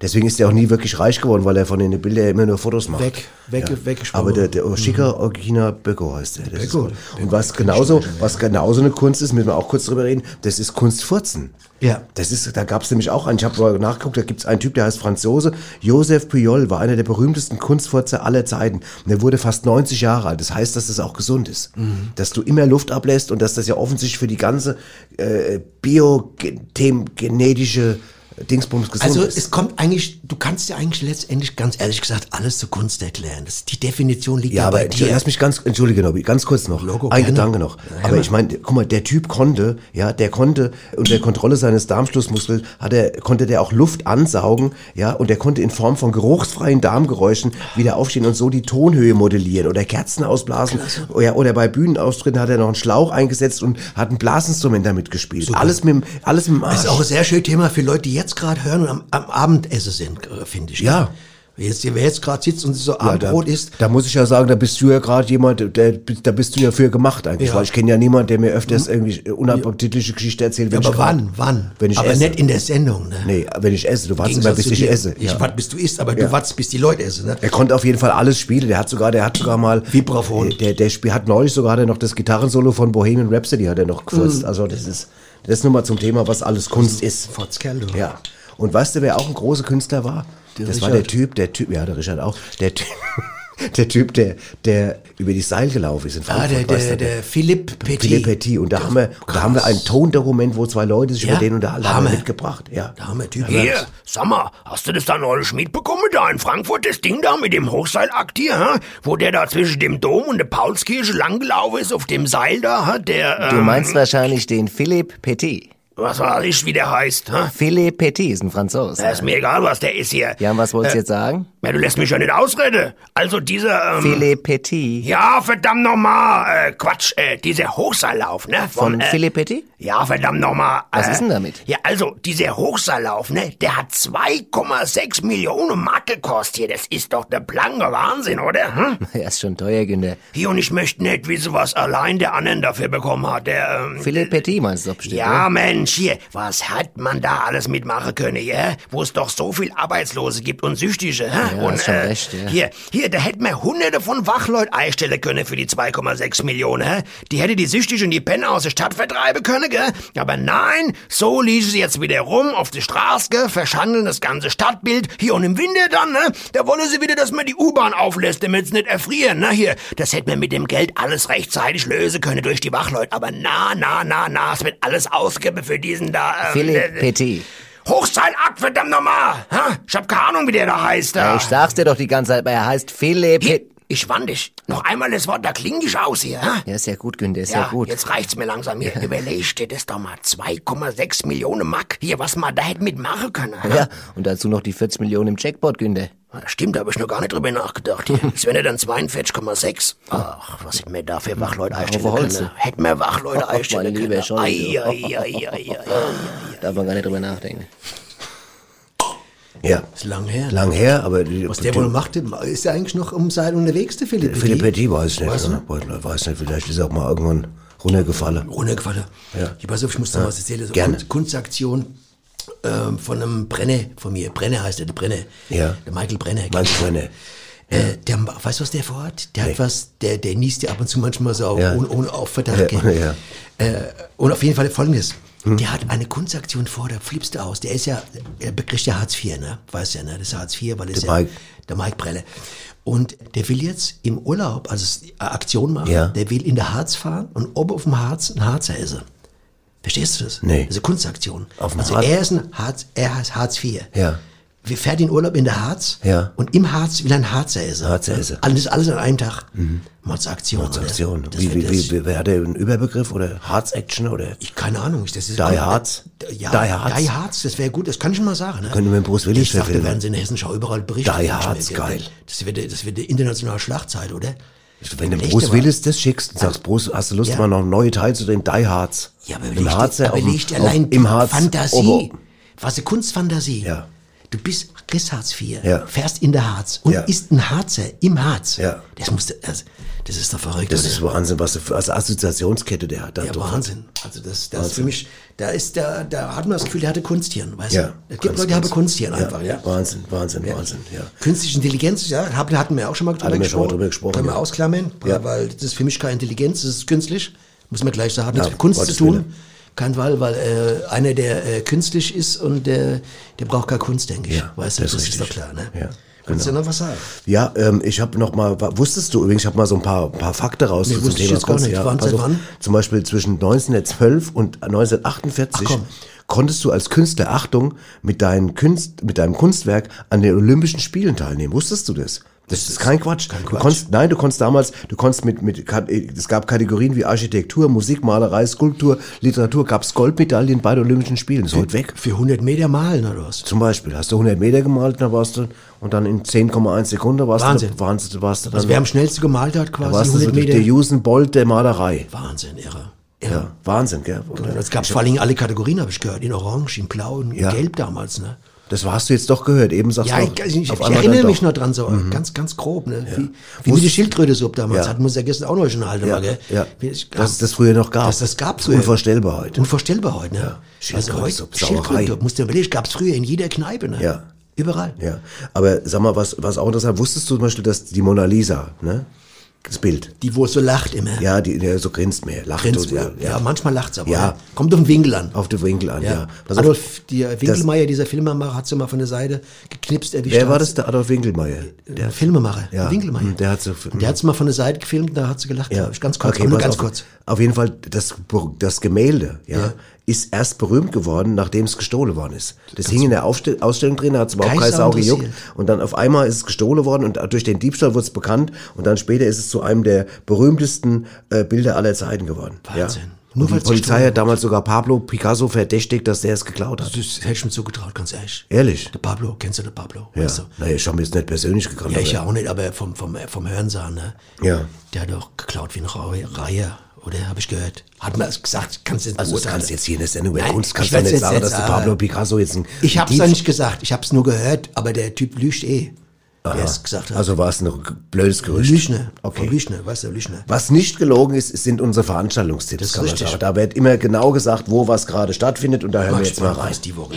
Deswegen ist er auch nie wirklich reich geworden, weil er von den Bildern immer nur Fotos macht. Weg, weg, weggeschwommen. Aber der, der Oshika Okina Böko heißt der. Das ist gut. Und was genauso, was genauso eine Kunst ist, müssen wir auch kurz drüber reden, das ist Kunstfurzen. Ja. Das ist, da gab es nämlich auch einen, ich habe mal nachgeguckt, da gibt es einen Typ, der heißt Franzose. Joseph Puyol war einer der berühmtesten Kunstfurzer aller Zeiten. Und er wurde fast 90 Jahre alt. Das heißt, dass das auch gesund ist. Mhm. Dass du immer Luft ablässt und dass das ja offensichtlich für die ganze äh, biogenetische Dingsbums gesund Also ist. es kommt eigentlich, du kannst ja eigentlich letztendlich ganz ehrlich gesagt alles zur Kunst erklären. Das, die Definition liegt Ja, ja, aber bei dir. lass mich ganz, entschuldige Nobby, ganz kurz noch. Logo, Ein gerne. Gedanke noch. aber ich meine, guck mal, der Typ konnte, ja, der konnte unter Kontrolle seines Darmschlussmuskels hat er, konnte der auch Luft ansaugen, ja, und der konnte in Form von geruchsfreien Darmgeräuschen wieder aufstehen und so die Tonhöhe modellieren oder Kerzen ausblasen. Oder, oder bei Bühnenaustritten hat er noch einen Schlauch eingesetzt und hat ein Blasinstrument damit gespielt. Alles mit, alles mit dem Arsch. Das ist auch ein sehr schönes Thema für Leute, die jetzt gerade hören und am, am Abendessen sind, äh, finde ich. Ja. Jetzt, wer jetzt gerade sitzt und so Ja, da, Abendbrot isst, da muss ich ja sagen, da bist du ja gerade jemand, der, da bist du ja für gemacht eigentlich, Ja. Mhm. weil ich kenne ja niemanden, der mir öfters irgendwie unappetitliche Geschichte erzählt, wenn aber ich grad- wann, wann? Wenn ich aber esse. nicht in der Sendung, ne? Nee, wenn ich esse. Du wartest immer, bis ich esse. Ich ja. warte, bis du isst, aber Ja. du wartest, bis die Leute essen, ne? Er konnte auf jeden Fall alles spielen. Der hat sogar, der hat sogar mal Vibraphon. Der, der Spiel hat neulich sogar hat er noch das Gitarrensolo von Bohemian Rhapsody hat er noch gefurzt. Also das ist das ist nur mal zum Thema, was alles Kunst ist. Fotzkerl, du. Ja. Und weißt du, wer auch ein großer Künstler war? Der das war der Richard. Typ, der Typ, ja, der Richard auch, der Typ, der Typ, der, der über die Seil gelaufen ist in Ah, Frankfurt. der, weißt der, du, der Philipp Petit. Philipp Petit. Und da haben wir, und da haben wir ein Tondokument, wo zwei Leute sich Ja? über den unterhalten haben, mitgebracht. Ja. Da haben wir Typ. Hier, sag mal, hast du das da neulich mitbekommen, da in Frankfurt, das Ding da mit dem Hochseilakt hier, hä? wo der da zwischen dem Dom und der Paulskirche langgelaufen ist, auf dem Seil da, hä? der, Du ähm, meinst wahrscheinlich den Philippe Petit. Was weiß ich, wie der heißt, hä? Philippe Petit ist ein Franzos. Da ist mir egal, was der ist hier. Ja, und was wolltest du Äh, jetzt sagen? Ja, du lässt mich ja nicht ausreden. Also dieser, ähm, Philippe Petit. Ja, verdammt nochmal, äh, Quatsch, äh, dieser Hochseillauf, ne? Von äh, Philippe Petit? Ja, verdammt nochmal. Was äh, ist denn damit? Ja, also, dieser Hochseillauf, ne, der hat 2,6 Millionen Mark gekostet hier. Das ist doch der blanke Wahnsinn, oder? Hm? Er ist schon teuer, Günther. Hier, und ich möchte nicht wissen, was allein der anderen dafür bekommen hat. Der, ähm, Philippe Petit meinst du doch bestimmt, ja, oder? Mensch, hier, was hat man da alles mitmachen können, ja? Wo es doch so viel Arbeitslose gibt und Süchtige, hä? Ja, und, schon recht, ja. Hier, hier, da hätten wir hunderte von Wachleuten einstellen können für die 2,6 Millionen, hä? Die hätte die Süchtige und die Penner aus der Stadt vertreiben können, gell? Aber nein, so ließen sie jetzt wieder rum auf die Straße, gell? Verschandeln das ganze Stadtbild. Hier und im Winter dann, ne? Da wollen sie wieder, dass man die U-Bahn auflässt, damit sie nicht erfrieren, ne? Hier, das hätten wir mit dem Geld alles rechtzeitig lösen können durch die Wachleute. Aber na, na, na, na, es wird alles ausgeben für diesen da, äh, Petit. Hochseilakt, verdammt nochmal! hä? Ich hab keine Ahnung, wie der da heißt. Ja, Da. ich sag's dir doch die ganze Zeit, aber er heißt Philippe Hier, Petit. Ich wann dich. Noch einmal das Wort, da kling ich aus hier. hä? Ja, ist ja gut, Günther, ist ja, gut. jetzt reicht's mir langsam hier. Überleg dir das doch mal. 2,6 Millionen Mark. Hier, was man da hätte mitmachen können. hä? Ja, und dazu noch die 40 Millionen im Jackpot, Günther. Stimmt, da hab ich noch gar nicht drüber nachgedacht. Das wären ja dann 42,6. Ach, was hätten wir da für Wachleute einstellen können? Hätten wir Wachleute Ach, einstellen mein lieber können. Scholli, Ei, du. ei, ei, ei, ei, ei. Darf man gar nicht drüber nachdenken. Ja. Ist lang her. Lang her, aber Was der wohl macht, ist er eigentlich noch um Seil unterwegs, der Philipp Petit? Philipp Petit weiß ich nicht. Du? oder? Weiß- Weiß nicht, vielleicht ist er auch mal irgendwann runtergefallen. Runtergefallen. Ja. Ich weiß ich muss da was erzählen. So Gerne. Kunst, Kunstaktion ähm, von einem Brenner von mir. Brenner heißt er, der Brenner. Ja. Der Michael Brenner. Du, Brenner? Äh, der, weißt du, was der vorhat? Der Nee. hat was, der, der niest ja ab und zu manchmal so, Ja. ohne, ohne auf Verdacht. Ja, gell? ja. Äh, und auf jeden Fall folgendes. Der hat eine Kunstaktion vor, da flippst du aus. Der ist ja, er bekriegt ja Hartz IV, ne? Weißt ja, ne? Das ist Hartz IV, weil das Der ja, Mike. der Mike Brelle. Und der will jetzt im Urlaub, also eine Aktion machen, Ja. der will in der Harz fahren und oben auf dem Harz ein Harzer essen. Verstehst du das? Nee. Das ist eine Kunstaktion. Auf dem also Harz? er ist ein Harz, er heißt Hartz IV. Ja. Wir fährt in Urlaub in der Harz. Ja. Und im Harz will er ein Harzer essen. Harzer essen. Alles, alles an einem Tag. Mordsaktion. oder? Aktion. Das Wie, wie, wie, wie, hat er einen Überbegriff oder Harz Action oder? ich, keine Ahnung. Das ist Die Harz? Ja, Die Harz? Die Harz, das wäre gut, das kann ich schon mal sagen. Ne? Können wir mit Bruce Willis Ich dachte, verfilmen. werden sie in der Hessenschau überall berichten. Die Harz, geil. Das wird, das wird eine internationale Schlagzeile, oder? Wenn du Bruce. Willis das schickst und sagst, Bruce, hast du Lust, Ja. mal noch neue Teil zu den Die Hards? Ja, aber Im Harz, aber auf auf- allein im Harz. Fantasie. Oh, oh. Was eine Kunstfantasie. Ja. Du bist, kriegst Hartz IV, Ja. fährst in der Harz und Ja. isst ein Harzer im Harz. Ja. Das muss, das, das ist doch verrückt. Das oder? ist Wahnsinn, was für als Assoziationskette der hat. Ja, Wahnsinn. Also das, das ist für mich, da ist da, da hat man das Gefühl, der hatte Kunsthirn, weißt Ja, du? Es gibt ganz, Leute, die haben. Kunsthirn einfach, ja. Wahnsinn, Wahnsinn, Wahnsinn, ja. Künstliche Intelligenz, ja, hatten wir auch schon mal drüber wir schon mal gesprochen. drüber gesprochen, Können wir ausklammern, weil das ist für mich keine Intelligenz, das ist künstlich. Muss man gleich sagen, hat nichts mit Kunst zu tun. Willen. Kein Fall, weil äh, einer, der äh, künstlich ist und der, der braucht keine Kunst, denke ich. Ja, weißt du, das das, ist doch klar, ne? Ja, Kannst du genau. noch was sagen? Ja, ähm, ich habe noch mal, wusstest du übrigens, ich habe mal so ein paar, paar Fakten raus Nee, zum Thema gar Kunst. nicht. Ja, auf. wann? Zum Beispiel zwischen 1912 und 1948 Ach, konntest du als Künstler, Achtung, mit, deinen Kunst, mit deinem Kunstwerk an den Olympischen Spielen teilnehmen. Wusstest du das? Das ist kein Quatsch. Du Quatsch. konntest, nein, du konntest damals, du konntest mit, mit, es gab Kategorien wie Architektur, Musik, Malerei, Skulptur, Literatur, gab es Goldmedaillen bei den Olympischen Spielen. Das ist heute weg. Für 100 Meter malen oder was? Zum Beispiel, hast du 100 Meter gemalt, dann warst du, und dann in 10,1 Sekunden warst Wahnsinn. du, warst du, warst du dann, Also wer am schnellsten gemalt hat, da quasi warst du so 100 der Meter. Usain Bolt der Malerei. Wahnsinn, irre. Ja, Wahnsinn, gell? Es gab vor allen Dingen alle Kategorien, habe ich gehört. In Orange, in Blau, in Ja. Gelb damals, ne? Das hast du jetzt doch gehört. Eben sagst Ja, du ich, noch, ich, ich, ich erinnere mich doch. Mhm. noch dran, so ganz, ganz grob, ne? Wie, wie wir Wusstest- die Schildkröte damals Ja. hatten, muss ja gestern auch noch schon eine alte Ja, mal, ja. Wie ich- Dass es das früher noch gab. Dass das gab früher. unvorstellbar heute. Unvorstellbar heute, ne? also Schildkröte, heute, so Sauerei. Schildkröte, musst du überlegen, gab es früher in jeder Kneipe, ne? Ja. Überall. Ja, aber sag mal, was, was auch interessant, wusstest du zum Beispiel, dass die Mona Lisa, ne? Das Bild. Die, wo es so lacht immer. Ja, die, der so grinst mehr, lacht Grinst, so, ja, ja. manchmal lacht's aber. Ja. ne? Kommt auf den Winkel an. auf den Winkel an, ja. Ja. Auf, Adolf, der Winkelmeier, dieser Filmemacher, hat sie mal von der Seite geknipst, erwischt. wer war das, der Adolf Winkelmeier? Der Filmemacher, Ja, der Winkelmeier. der hat so- Und der hat's mal von der Seite gefilmt, da hat sie gelacht, glaub ich. Ganz kurz, okay, ganz auf. kurz. Auf jeden Fall, das, das Gemälde, ja, Ja. Ist erst berühmt geworden, nachdem es gestohlen worden ist. Das hing in der Aufstell Ausstellung drin, da hat es überhaupt Kein keine Sau gejuckt. Und dann auf einmal ist es gestohlen worden und durch den Diebstahl wurde es bekannt und dann später ist es zu einem der berühmtesten äh, Bilder aller Zeiten geworden. Wahnsinn. Ja. Nur Und die Polizei hat damals sogar Pablo Picasso verdächtigt, dass der es geklaut hat. Das hätte ich mir zugetraut, ganz ehrlich. Ehrlich? Der Pablo, kennst du den Pablo? Ja. Weißt du? Naja, ich habe mir jetzt nicht persönlich gekannt. Ja, ich aber- auch nicht, aber vom, vom, vom Hörensagen, ne? Ja. Der hat doch geklaut wie ein Reihe, Reihe oder? Habe ich gehört. Hat man es gesagt, kannst du Also das kannst du jetzt hier in der Sendung über Nein, Kunst, ich kannst du nicht jetzt sagen, dass der. Pablo Picasso jetzt ein Ich hab's Dieb- ja nicht gesagt, ich hab's nur gehört, aber der Typ lügt eh. Es gesagt hat. Also war es ein blödes Gerücht. Lüchner. Okay. Von Lüchner, weißt du, Lüchner. Was nicht gelogen ist, sind unsere Veranstaltungstipps. ist kann man sagen. Da wird immer genau gesagt, wo was gerade stattfindet und da hören wir jetzt mal rein. die Woche.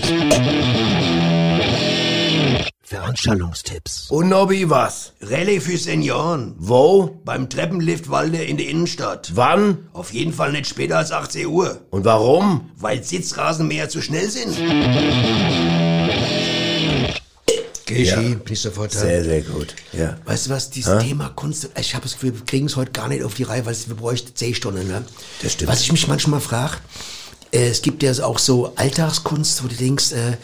Veranstaltungstipps. Und Nobby, was? Rallye für Senioren. Wo? Beim Treppenlift Walde in der Innenstadt. Wann? Auf jeden Fall nicht später als 18 Uhr. Und warum? Weil Sitzrasenmäher zu schnell sind. Geh Ja. ich sofort da. Sehr, sehr gut. Ja. Weißt du was, dieses Thema Kunst, ich habe das Gefühl, wir kriegen es heute gar nicht auf die Reihe, weil wir bräuchten 10 Stunden. Ne? Das stimmt. Was ich mich manchmal frage, äh, es gibt ja auch so Alltagskunst, wo du denkst, äh,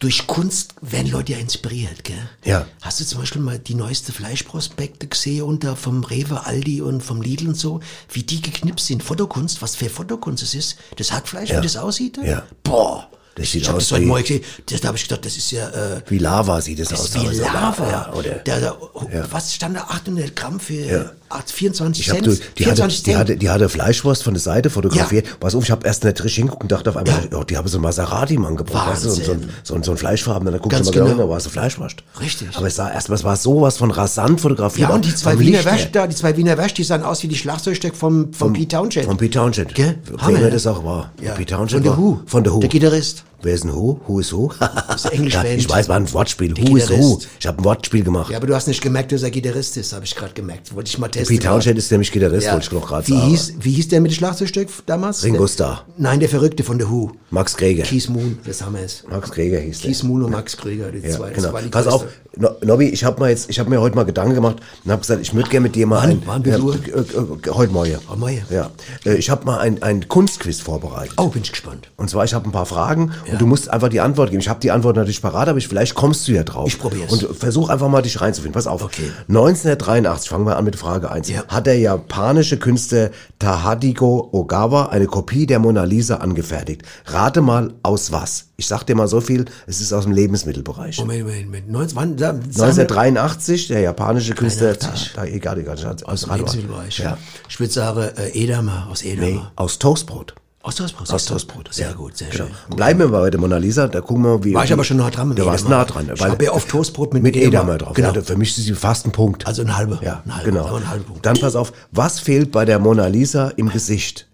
durch Kunst werden Leute ja inspiriert, gell? Ja. Hast du zum Beispiel mal die neueste Fleischprospekte gesehen unter vom Rewe, Aldi und vom Lidl und so, wie die geknipst sind? Fotokunst, was für Fotokunst es ist? Das Hackfleisch, Ja. wie das aussieht? Ja. Boah. Das ich sieht hab aus das heute wie- Morgen gesehen, das, da habe ich gedacht, das ist ja, äh, Wie Lava sieht es das aus. wie Lava. Ja, oder? Da, da, Ja. Was stand da? 800 Gramm für Ja. 24 Ich hab, Cent? du, die, hatte, 24 die, hatte, die hatte Fleischwurst von der Seite fotografiert. Pass auf, ich habe erst nicht richtig hingeguckt und dachte auf einmal, Ja. oh, die haben so ein Maserati-Mann gebracht. Weißt du, so, so, so, ein- so ein Fleischfarben. Dann guckst Ganz du mal genau, genau. da war es eine Fleischwurst. Richtig. Aber es sah erstmal, es war sowas von rasant fotografiert. Ja, und die zwei Vom Wiener Licht her. Wäsch da, die zwei Wiener Wäsch, die sahen aus wie die Schlagzeugstück vom, vom Pete Townshend. Von Pete Townshend. Gell? Hammer, ne? das auch war. Ja. Pete Townshend Von der Who. Von der Who. Der Gitarrist. Wer ist ein Who? Who is Who? ist der English ja. Ich weiß, war ein Wortspiel. Der Who is Who? Ich habe ein Wortspiel gemacht. Ja, aber du hast nicht gemerkt, dass er Gitarrist ist, habe ich gerade gemerkt. Wollte ich mal testen. Pete Townshend ist nämlich Gitarrist, Ja. wollte ich noch gerade wie sagen. hieß, wie hieß der mit dem Schlagzeugstück damals? Ringo Starr. Nein, der Verrückte von der Who. Max Greger. Keith Moon, das haben wir es. Max Greger hieß der. Keith Moon und Max Krieger, die Ja, zwei. das genau. die Pass auf, no, Nobby, ich habe mal jetzt, ich habe mir heute mal Gedanken gemacht und habe gesagt, ich würde gerne mit dir mal Wann? ein, Wann, wie viel Uhr? äh, äh, äh, heute Morgen. Heute Morgen? Ja, äh, ich habe mal ein, ein Kunstquiz vorbereitet. Oh, bin ich gespannt. Und zwar, ich habe ein paar Fragen und du musst einfach die Antwort geben. Ich habe die Antwort natürlich parat, aber ich, vielleicht kommst du ja drauf. Ich probier's. Und versuch einfach mal dich reinzufinden. Pass auf. Okay. 1983, fangen wir an mit Frage 1. Ja. Hat der japanische Künstler Tahadigo Ogawa eine Kopie der Mona Lisa angefertigt. Rate mal aus was? Ich sag dir mal so viel, es ist aus dem Lebensmittelbereich. Moment, Moment, Moment. 19, wann, da, 1983, der japanische Künstler, 83. Ta, ta, egal, egal, Aus dem Lebensmittelbereich. Ja. Ich würde sagen, äh, Edamer, aus Edamer. Nee, aus Toastbrot. Aus Toastbrot. Aus Toastbrot. Sehr Ja, gut, sehr genau. schön. Bleiben wir mal bei der Mona Lisa, da gucken wir, wie. War ich aber schon nah dran mit Da warst nah dran. Ich hab ja oft Toastbrot mit mit Edamer. Drauf. Genau. Ja, für mich ist sie fast ein Punkt. Also ein halber. ja, ein halber, genau. ein halber Punkt. Dann pass auf, was fehlt bei der Mona Lisa im Gesicht?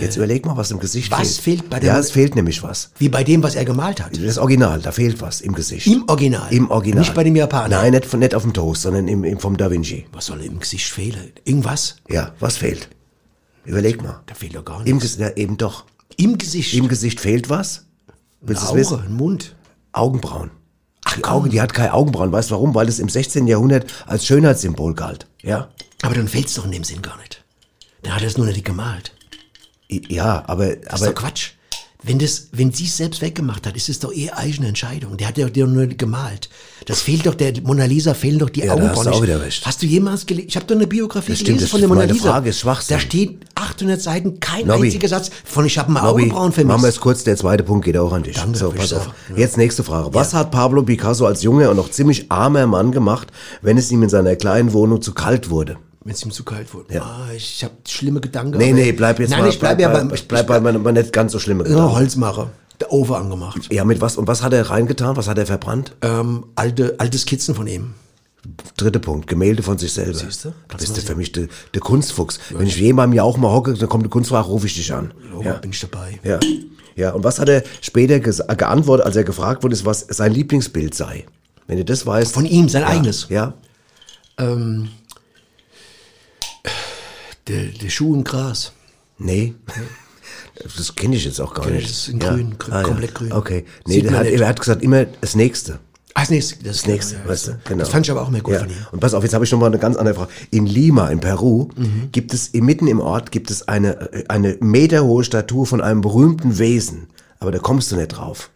Jetzt überleg mal, was im Gesicht Äh, was fehlt. fehlt bei der Ja, es fehlt nämlich was. Wie bei dem, was er gemalt hat. Das Original, da fehlt was im Gesicht. Im Original? Im Original. Nicht bei dem Japaner? Nein, nicht, von- nicht auf dem Toast, sondern im, im, vom Da Vinci. Was soll im Gesicht fehlen? Irgendwas? Ja, was fehlt? Überleg mal. Da fehlt doch gar Im nichts. Gesicht, ja, eben doch. Im Gesicht? Im Gesicht fehlt was? Willst es wissen? Ein Mund. Augenbrauen. Ach, Die. Augen, die hat keine Augenbrauen. Weißt du warum? Weil es im 16. Jahrhundert als Schönheitssymbol galt. Ja? Aber dann fehlt's doch in dem Sinn gar nicht. Dann hat er es nur nicht gemalt. Ja, aber, Das ist aber doch Quatsch. Wenn das, wenn sie es selbst weggemacht hat, ist es doch ihre eigene Entscheidung. Der hat ja dir nur gemalt. Das fehlt doch, der Mona Lisa fehlen doch die Ja, da Augenbrauen. hast du auch wieder recht. Hast du jemals gelesen? Ich habe doch eine Biografie Das stimmt, gelesen das von der ist Mona Lisa. Frage, ist Schwachsinn. Da steht 800 Seiten, kein Nobby. einziger Satz von ich habe mal Nobby, Augenbrauen vermisst. machen wir es kurz, der zweite Punkt geht auch an dich. Danke, so, pass auf. Ja. Jetzt nächste Frage. Was hat Pablo Picasso als junger und noch ziemlich armer Mann gemacht, wenn es ihm in seiner kleinen Wohnung zu kalt wurde? Wenn es ihm zu kalt wurde. Ja. Ah, ich ich habe schlimme Gedanken. Nee, nee, bleib jetzt Nein, mal, ich bleib bleib, ja bei, ich bleib bei meinem nicht ganz so schlimme ja, Gedanken. Holzmacher. der Ofen angemacht. Ja, mit was? Und was hat er reingetan? Was hat er verbrannt? Ähm, alte, alte Skizzen von ihm. Dritter Punkt, Gemälde von sich selber. Siehst du? Da bist du für mich der, der Kunstfuchs. Wenn ich jemandem ja auch mal hocke, dann kommt der Kunstfach, rufe ich dich an. Oh, Ja. bin ich dabei. Ja. Ja, und was hat er später ges- geantwortet, als er gefragt wurde, ist, was sein Lieblingsbild sei? Wenn du das weißt. Von ihm, sein ja, eigenes. Ja. Ähm, der, der Schuh im Gras. Nee. Das kenne ich jetzt auch gar nicht. ich, das ist in grün, grün, komplett grün. Okay. Nee, der hat, er hat gesagt, immer das Nächste. Ah, das nächste. Das, Das Nächste, ja, weißt du? das- Genau. Das fand ich aber auch mehr gut ja. von ihm. Und pass auf, jetzt habe ich noch mal eine ganz andere Frage. In Lima, in Peru, Mhm. gibt es, mitten im Ort, gibt es eine, äh, eine meterhohe Statue von einem berühmten Wesen. Aber da kommst du nicht drauf.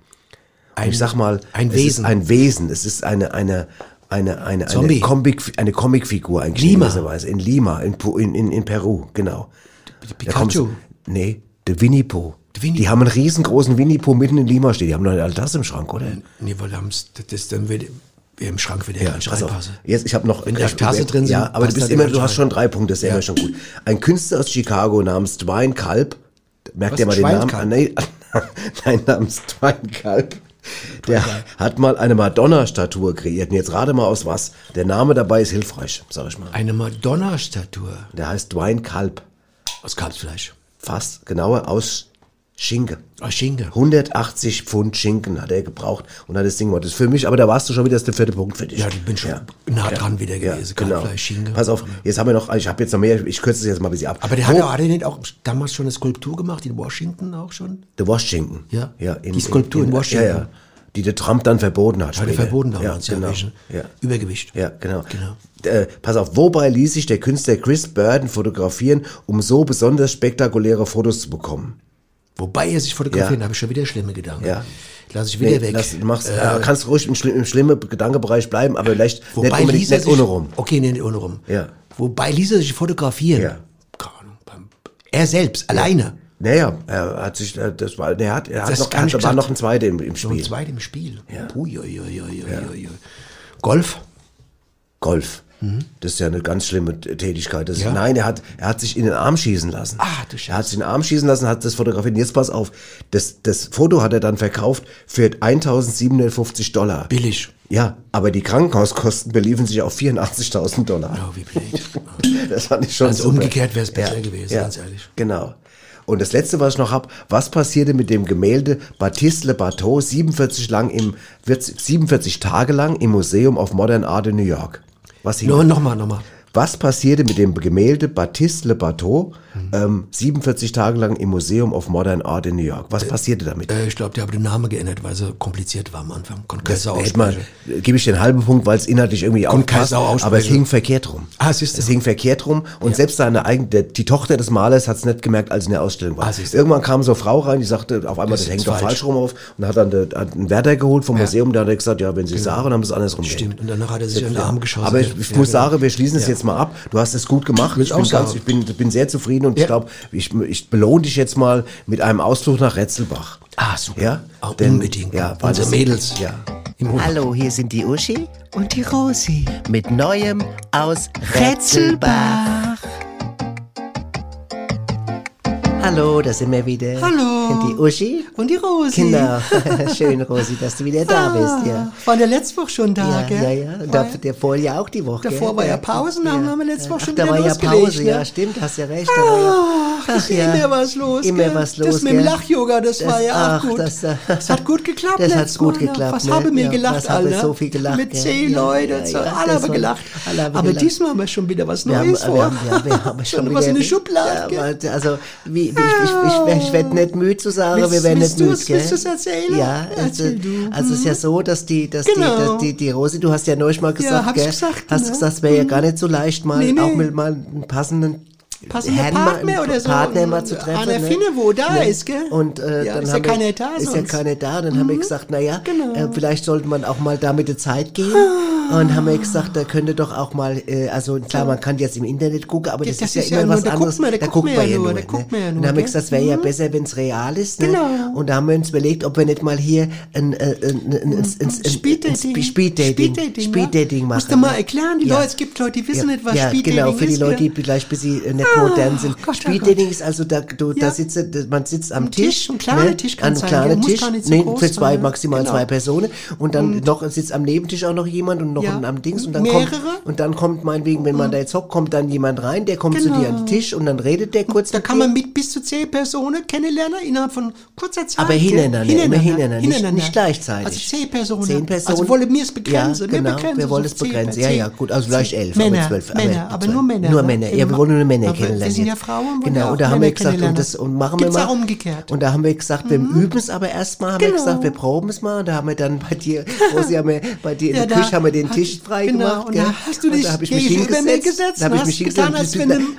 Ein- ich sag mal, ein es Wesen. ein Wesen. Es ist eine, eine, eine, eine, eine, Zombie. Comic, eine Comicfigur eigentlich Lima. in Lima, in, in, in, in Peru, genau. Da Pikachu. Nee, der Winnie Pooh. Der Die haben einen riesengroßen Winnie Pooh mitten in Lima stehen. Die haben doch all das im Schrank, oder? Nee, weil haben's, das ist dann wer im Schrank wieder ja, nicht Pass auf. reinpasse. Jetzt, ich habe noch. Wenn da Tasse drin sind, Ja, aber du bist da immer, die du hast schon drei Punkte, das ist ja. immer schon gut. Ein Künstler aus Chicago namens Dwayne Kalb, merkt ihr mal den Namen? Ah, Nee, nein, namens Dwayne Kalb. Der hat mal eine Madonna-Statue kreiert. Und jetzt rate mal aus was. Der Name dabei ist hilfreich, sag ich mal. Eine Madonna-Statue Der heißt Dwayne Kalb. aus Kalbsfleisch. Fast genauer aus Schinken. Aus Schinken. 180 Pfund Schinken hat er gebraucht und hat das Ding gemacht. Das ist für mich, aber da warst du schon wieder, das ist der vierte Punkt für dich. Ja, ich bin schon nah dran wieder Ja, gewesen. genau. Kalbfleisch, Schinken. Pass auf, jetzt haben wir noch, ich habe jetzt noch mehr, ich kürze es jetzt mal ein bisschen ab. Aber der Wo- hat, ja- hat er nicht auch damals schon eine Skulptur gemacht, in Washington auch schon? Der Washington. Ja. ja in, Die Skulptur in Washington. Ja, ja. Die der Trump dann verboten hat. Hat er verboten damals, ja, genau. Ja. Übergewicht. Ja, genau. Genau. Äh, pass auf, wobei ließ sich der Künstler Chris Burden fotografieren, um so besonders spektakuläre Fotos zu bekommen? Wobei er sich fotografiert, Ja. habe ich schon wieder schlimme Gedanken. Ja. Lass ich wieder Nee, weg. lass, du machst, Äh, äh, kannst ruhig im, im schlimmen Gedankenbereich bleiben, aber vielleicht nicht wobei unbedingt ließ er nicht sich, ohne rum. Okay, nee, nicht ohne rum. Ja. Wobei ließ er sich fotografieren. Ja. Keine Ahnung, beim, er selbst, alleine. Naja, er hat sich, äh, das war, er hat, er hat Das noch, kann ich hat, war noch ein zweiter im, im So ein Spiel. zweit im Spiel. Ja. Ui, ui, ui, ui, ui. Golf? Golf. Das ist ja eine ganz schlimme Tätigkeit. Das ist, Mhm. Ja. Nein, er hat, er hat sich in den Arm schießen lassen. Ah, du Scheiße. Er hat sich in den Arm schießen lassen, hat das fotografiert. Und jetzt pass auf, das, das Foto hat er dann verkauft für 1750 Dollar. Billig. Ja, aber die Krankenhauskosten beliefen sich auf 84.000 Dollar. Oh, wie blöd. Das fand ich schon Also super. umgekehrt wär's besser gewesen, ja, ganz ehrlich. Genau. Und das letzte, was ich noch hab, was passierte mit dem Gemälde Baptiste Le Bateau 47 lang im 40 47 Tage lang im Museum of Modern Art in New York? Was hing No, nochmal, nochmal. Was passierte mit dem Gemälde Baptiste Le Bateau Mhm. ähm, 47 Tage lang im Museum of Modern Art in New York? Was passierte damit? Äh, ich glaube, der hat den Namen geändert, weil sie kompliziert war am Anfang. Hätte man, aussprechen. gebe ich den halben Punkt, weil es inhaltlich irgendwie Sau aussprechen. aber es hing verkehrt rum. Ah, siehst du. Es hing verkehrt rum und selbst seine eigene, die Tochter des Malers hat es nicht gemerkt, als in der Ausstellung war. Ah. Irgendwann kam so eine Frau rein, die sagte auf einmal, Das das, hängt doch falsch. falsch rum auf und hat dann de, hat einen Wärter geholt vom Museum, der hat gesagt, ja, wenn sie sagen, dann haben sie es andersrum Genau. Stimmt. Und danach hat er sich an den Arm geschossen. Aber ich, Ja, ich ja, muss genau. sagen, wir schließen es jetzt mal ab. Du hast es gut gemacht. Ich ich bin, auch ganz, ich bin, bin sehr zufrieden und ich Ja. glaube, ich, ich belohne dich jetzt mal mit einem Ausflug nach Retzelbach. Ah, super. Ja? Ah, Denn- unbedingt. Ja, weil Unsere das- Mädels. Ja. Hallo, hier sind die Uschi Und die Rosi. mit Neuem aus Retzelbach. Hallo, da sind wir wieder. Hallo. Die Uschi. Und die Rosi. Genau. Schön, Rosi, dass du wieder da bist. Ja. War der letzte Woche schon da, Ja, gell? ja, ja. Und da, der vorher auch die Woche. Davor gell? war ja Pause, da haben wir letzte Woche Ach, schon da wieder war ja Pause, ne? ja, stimmt, hast ja recht. Da ja, Ach, ist ja. immer was los. Immer gell? was los, Das mit dem? Lach-Yoga, das, war ja ach, auch gut. Das, äh, Das hat gut geklappt Das hat gut ne? geklappt. Was ne? haben wir Ja, gelacht, was alle? so viel gelacht. Mit zehn Ja, Leuten, ja, so, ja, alle das haben gelacht. Aber diesmal haben wir schon wieder was Neues vor. ja, wir haben schon wieder, was in der Schublade, Ja, also, ich, ich werde nicht müde zu sagen, Willst- wir werden nicht müde, gell? willst du's erzählen? Ja, Erzähl also, du. also es ist ja so, dass die, dass Genau. die, dass die, die Rosi, du hast ja neulich mal gesagt, ich gell? gesagt, hast ne? gesagt, es wäre ja gar nicht so leicht, mal Nee, nee. auch mit mal einen passenden Passender Herrn Partner oder so. Partner mal zu treffen. Einer ne? finden, wo da Ne? ist, gell? Und äh, Ja, dann ist ja keiner da Ist ja sonst. keiner da. Dann haben wir gesagt, na ja, Genau. äh, vielleicht sollte man auch mal da mit der Zeit gehen. Und haben wir gesagt, da könnte doch auch mal, äh, also klar, man kann jetzt im Internet gucken, aber Ja, das, das ist ja ist immer ja nur- was da anderes. guckt man- da guckt man ja nur, da guckt man ja Und nur, dann haben wir gesagt, es wäre ja besser, wenn es real ist. Ne? Genau. Und da haben wir uns überlegt, ob wir nicht mal hier ein, äh, ein, ein, ein, ein, ein, Speeddating. ein Speeddating, Speeddating ja. machen. Musst du mal ne? erklären, die Ja. Leute, es gibt Leute, die wissen ja, nicht, was ja, Speeddating genau, für die ist, Leute, die vielleicht bis sie äh, nicht modern ah, sind. Oh Gott, spielt oh Ding ist also da, du, ja. da sitzt, äh, man sitzt am Tisch, Tisch, ein ne? kleiner ne? Tisch kann an sein, kleiner Tisch, so nee, für zwei sein. maximal genau. zwei Personen und dann und noch sitzt am Nebentisch auch noch jemand und noch ja. am Dings und dann Mehrere. kommt und dann kommt meinetwegen, wenn man mhm. da jetzt hockt, kommt dann jemand rein, der kommt genau. zu dir an den genau. Tisch und dann redet der kurz. Da kann man mit bis zu zehn Personen kennenlernen innerhalb von kurzer Zeit. Aber hintereinander, hintereinander, immer hintereinander. Nicht, nicht gleichzeitig. Also zehn Personen. Zehn also Personen. Also wollen wir es begrenzen. Ja, genau, wir, wir wollen es begrenzen. Ja, ja, gut, also vielleicht elf, aber zwölf. Männer, aber, aber nur Männer. Nur ne? Männer, ja, wir wollen nur Männer kennenlernen. Wir sind ja Frauen und Genau, und da haben wir gesagt, und das und machen Gibt's wir mal. Umgekehrt. Und da haben wir gesagt, wir mhm. üben es aber erstmal, haben genau. wir gesagt, wir proben es mal. Und da haben wir dann bei dir, wo haben wir, bei dir in ja, der Küche haben wir den Tisch frei genau, gemacht. Und da hast du dich, da habe ich mich hingesetzt. gesetzt, da habe ich mich hingesetzt.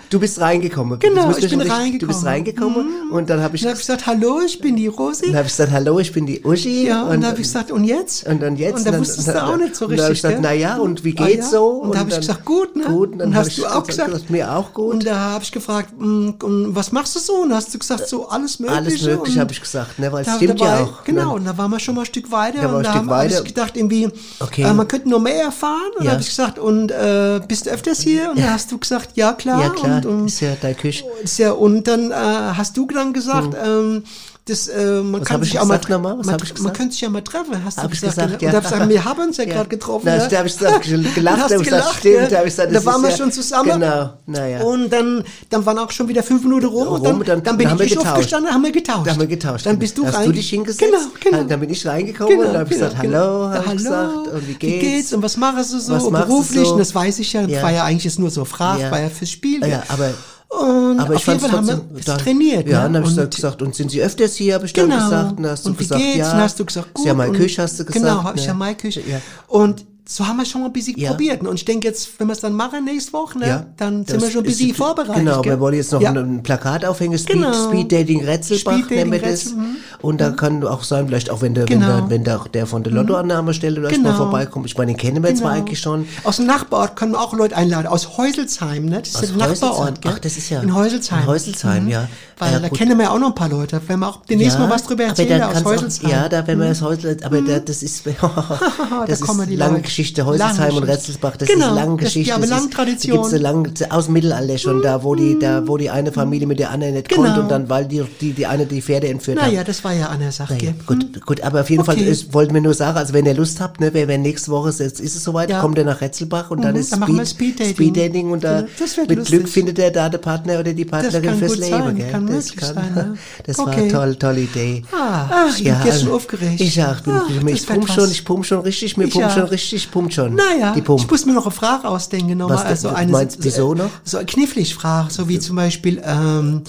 Du, bist reingekommen. Genau, ich bin reingekommen. Du bist reingekommen mhm. und dann habe ich gesagt, hallo, ich bin die Rosi. Dann habe ich gesagt, hallo, ich bin die Uschi. Ja, und dann habe ich gesagt, und jetzt? Und dann jetzt. Und da wusstest du auch nicht so richtig. Und dann habe ich gesagt, naja, und wie ah, geht's so? Und da habe ich gesagt, gut, ne? Gut, dann hast du auch gesagt, mir auch gut. Und da habe ich gefragt, mm, und was machst du so? Und hast du gesagt, so alles Mögliche? Alles Mögliche, habe ich gesagt, ne, weil es stimmt dabei, ja auch. Ne? Genau, und da waren wir schon mal ein Stück weiter. Da und da habe hab ich gedacht, irgendwie, okay. äh, man könnte noch mehr erfahren. Und ja. habe ich gesagt, und äh, bist du öfters hier? Und ja. da hast du gesagt, ja klar. Ja klar, und, und, ist ja deine Küche. Ist ja, und dann äh, hast du dann gesagt, mhm. ähm, das, äh, man Was kann sich auch gesagt, mal. Was man, ich man könnte sich ja mal treffen, hast hab du gesagt. gesagt ja. Und wir haben uns ja, ja. gerade getroffen. Na, ja. Da habe ich gelacht, da habe ich gesagt, stimmt, da habe ich gesagt, Da waren wir ja, schon zusammen. Genau, naja. Und dann, dann waren auch schon wieder fünf Minuten rum, rum und dann, dann, dann bin dann ich, ich aufgestanden, haben wir getauscht. Dann haben wir getauscht. Dann bist du rein. Hast du dich hingesetzt? Genau, genau. Dann bin ich reingekommen genau, und habe genau, genau. ich gesagt, hallo, habe ich gesagt, und wie geht's? Und was machst du so beruflich? Das weiß ich ja, war ja eigentlich nur so Frage, war ja fürs Spiel. Ja, aber und aber ich fand es trotzdem wir dann, trainiert. Ja, ne? dann habe ich gesagt, und sind Sie öfters hier? Habe ich dann genau. gesagt, dann hast du und wie gesagt, geht's? ja. Dann hast du gesagt, gut. Sie haben Küche, hast du genau, gesagt. Genau, habe ich ja ne? Mai Küche. Ja. Und so haben wir schon mal ein bisschen ja. probiert. Und ich denke jetzt, wenn wir es dann machen nächste Woche, ne, ja, dann sind wir schon ein bisschen vorbereitet. Genau, gell? wir wollen jetzt noch ja. ein, Plakat aufhängen, Speed, genau. Speed Dating Rätselbach Speed nennen wir das. Mhm. Und da mhm. kann auch sein, vielleicht auch wenn der, genau. wenn der, wenn der, der von der Lottoannahmestelle genau. vielleicht mal vorbeikommt. Ich meine, den kennen wir jetzt genau. mal eigentlich schon. Aus dem Nachbarort können wir auch Leute einladen, aus Häuselsheim, ne? Das ist aus der Nachbarort. Ach, das ist ja. In Häuselsheim. In Häuselsheim, mhm. ja. Weil ja, da kennen wir ja auch noch ein paar Leute. Wenn wir auch demnächst ja, mal was drüber erzählen, aus Häuselsheim. Ja, da werden wir hm? das Häuselsheim, aber da, hm? das ist, oh, das da ist lange Geschichte. Häuselsheim und Retzelsbach, das genau, ist lange Geschichte. Ja, aber lange Tradition. Gibt's eine lange, aus dem Mittelalter schon, da wo die, hm. da wo die eine Familie mit der anderen nicht genau. konnte und dann, weil die, die, die eine die Pferde entführt naja, hat. Naja, das war ja eine Sache. Naja, gut, gut, aber auf jeden okay. Fall wollten wir nur sagen, also wenn ihr Lust habt, ne, wenn wenn nächste Woche ist, ist es soweit, ja. kommt er nach Retzelbach und dann mhm, ist dann Speed, Dating. Und da, mit. Glück findet er da den Partner oder die Partnerin fürs Leben das kann, sein, ne? Das okay. war toll, tolle Idee. Ah, Ach, ich bin ja, gestern also, aufgeregt. Ich auch, bin, Ach, ich, pump schon, ich pump schon richtig, mir pump schon richtig, pump schon. Naja, die pump. ich muss mir noch eine Frage ausdenken, nochmal. Also eine, meinst du so äh, noch? So eine knifflig Frage, so wie zum Beispiel, ähm,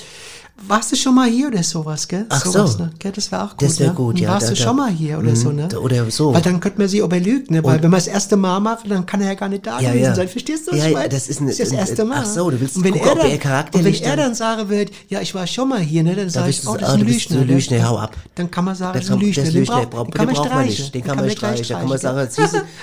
warst du schon mal hier oder sowas, gell? Ach sowas, so. Ne? Gell, das wäre auch gut. Das wäre ne? gut, ja. Warst da, du da, schon mal hier oder mh, so, mhm, ne? Oder so. Weil dann könnte man sie überlügen, ne? Weil und wenn man das erste Mal macht, dann kann er ja gar nicht da ja, gewesen ja. sein. Verstehst du? Ja, ja, das ist, ein, das, ist das erste Mal. Ach so, du willst und wenn gucken, er dann, ob er charakterlich Und wenn er dann sagen wird, ja, ich war schon mal hier, ne? Dann sage ich, oh, das ah, ist ein Lüchner. Ne? Lüchner, hau ab. Dann kann man sagen, das ist ein Lüchner. Den braucht man nicht. Den kann man streichen. Da kann man sagen,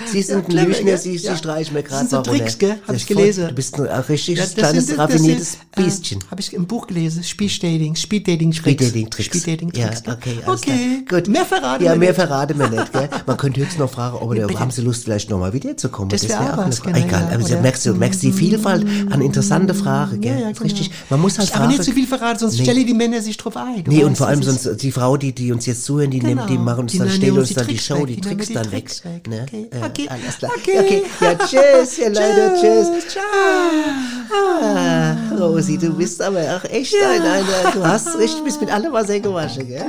sie sind ein Lüchner, sie streichen mir gerade. Das sind Tricks, gell? Habe ich gelesen. Du bist ein äh, richtig kleines, raffiniertes Biestchen. Habe ich im Buch gelesen, Spielstelle. Speeddating, Speeddating Tricks. Speeddating Tricks. Speeddating Tricks. Ja, okay, okay. Klar. Gut. Mehr verraten ja, wir mehr nicht. verraten wir nicht, gell? Man könnte höchstens noch fragen, ob oder haben Sie Lust vielleicht nochmal wiederzukommen? Das, das wäre wär auch was, genau, Egal, also ja, aber merkst du, merkst die Vielfalt an interessante Fragen, gell? Ja, ja, genau. Richtig. Man muss halt Aber nicht zu viel verraten, sonst nee. stelle die Männer sich drauf ein. Nee, und vor allem sonst die Frau, die die uns jetzt zuhören, die genau. nimmt, die genau. machen uns dann stellen uns dann die Show, die Tricks dann weg. Ne? Okay. Alles klar. Okay. Ja, tschüss, ihr Leute, tschüss. Ciao. Ah, Rosi, du bist aber auch echt ein einer du hast richtig, bist mit allem was gewaschen, gell?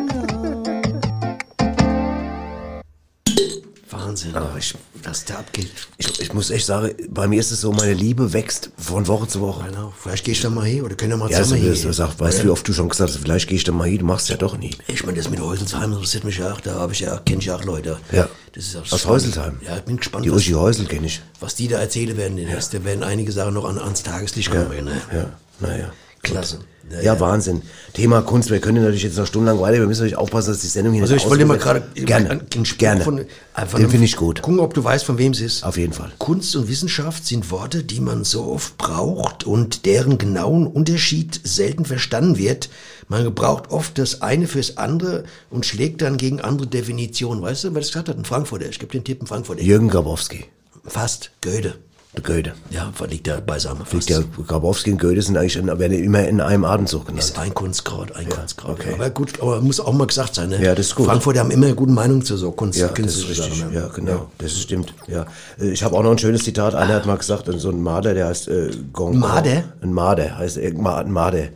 Wahnsinn, ah, ich, was da abgeht. Ich, ich, muss echt sagen, bei mir ist es so, meine Liebe wächst von Woche zu Woche. Genau. Vielleicht gehe ich du mal hin oder können wir mal ja, zusammen hin. Du sagst, weißt du, ja. wie oft du schon gesagt hast, vielleicht gehe ich du mal hin, du machst es ja doch nie. Ich meine, das mit Häuselsheim interessiert mich ja auch, da habe ich ja, kenne ich auch Leute. Ja. Das ist auch Aus. Häuselsheim. Ja, ich bin gespannt. Die Uschi Häusel kenne ich. Was die da erzählen werden, denn ja. da werden einige Sachen noch an, ans Tageslicht kommen. Ja, ne? ja. naja. Klasse. Ja, ja, Wahnsinn. Thema Kunst, wir können natürlich jetzt noch stundenlang weiter, wir müssen natürlich aufpassen, dass die Sendung hier also nicht Also ich wollte mal gerade gerne, gerne. Von, von den finde ich gut. Gucken, ob du weißt, von wem es ist. Auf jeden Fall. Kunst und Wissenschaft sind Worte, die man so oft braucht und deren genauen Unterschied selten verstanden wird. Man gebraucht oft das eine fürs andere und schlägt dann gegen andere Definitionen. Weißt du, wer das gerade hat? Ein Frankfurter. Ich gebe den Tipp, ein Frankfurter. Jürgen Grabowski. Fast. Goethe. Der Goethe. Ja, liegt ja beisammen. Fast. Der Grabowski und Goethe sind eigentlich in, werden immer in einem Atemzug genannt. ist ein Kunstgrad, ein Kunstgrad. okay. Aber gut, aber muss auch mal gesagt sein. Ne? Ja, das ist gut. Frankfurter haben immer eine gute Meinung zu so Kunst. Ja, das ist richtig. Ne? Ja, genau. Das ist stimmt. Ja. Äh, Ich habe auch noch ein schönes Zitat. Einer hat mal gesagt, so ein Marder, der heißt äh, Goncourt. Marder? Ein Marder heißt äh, ein Marder.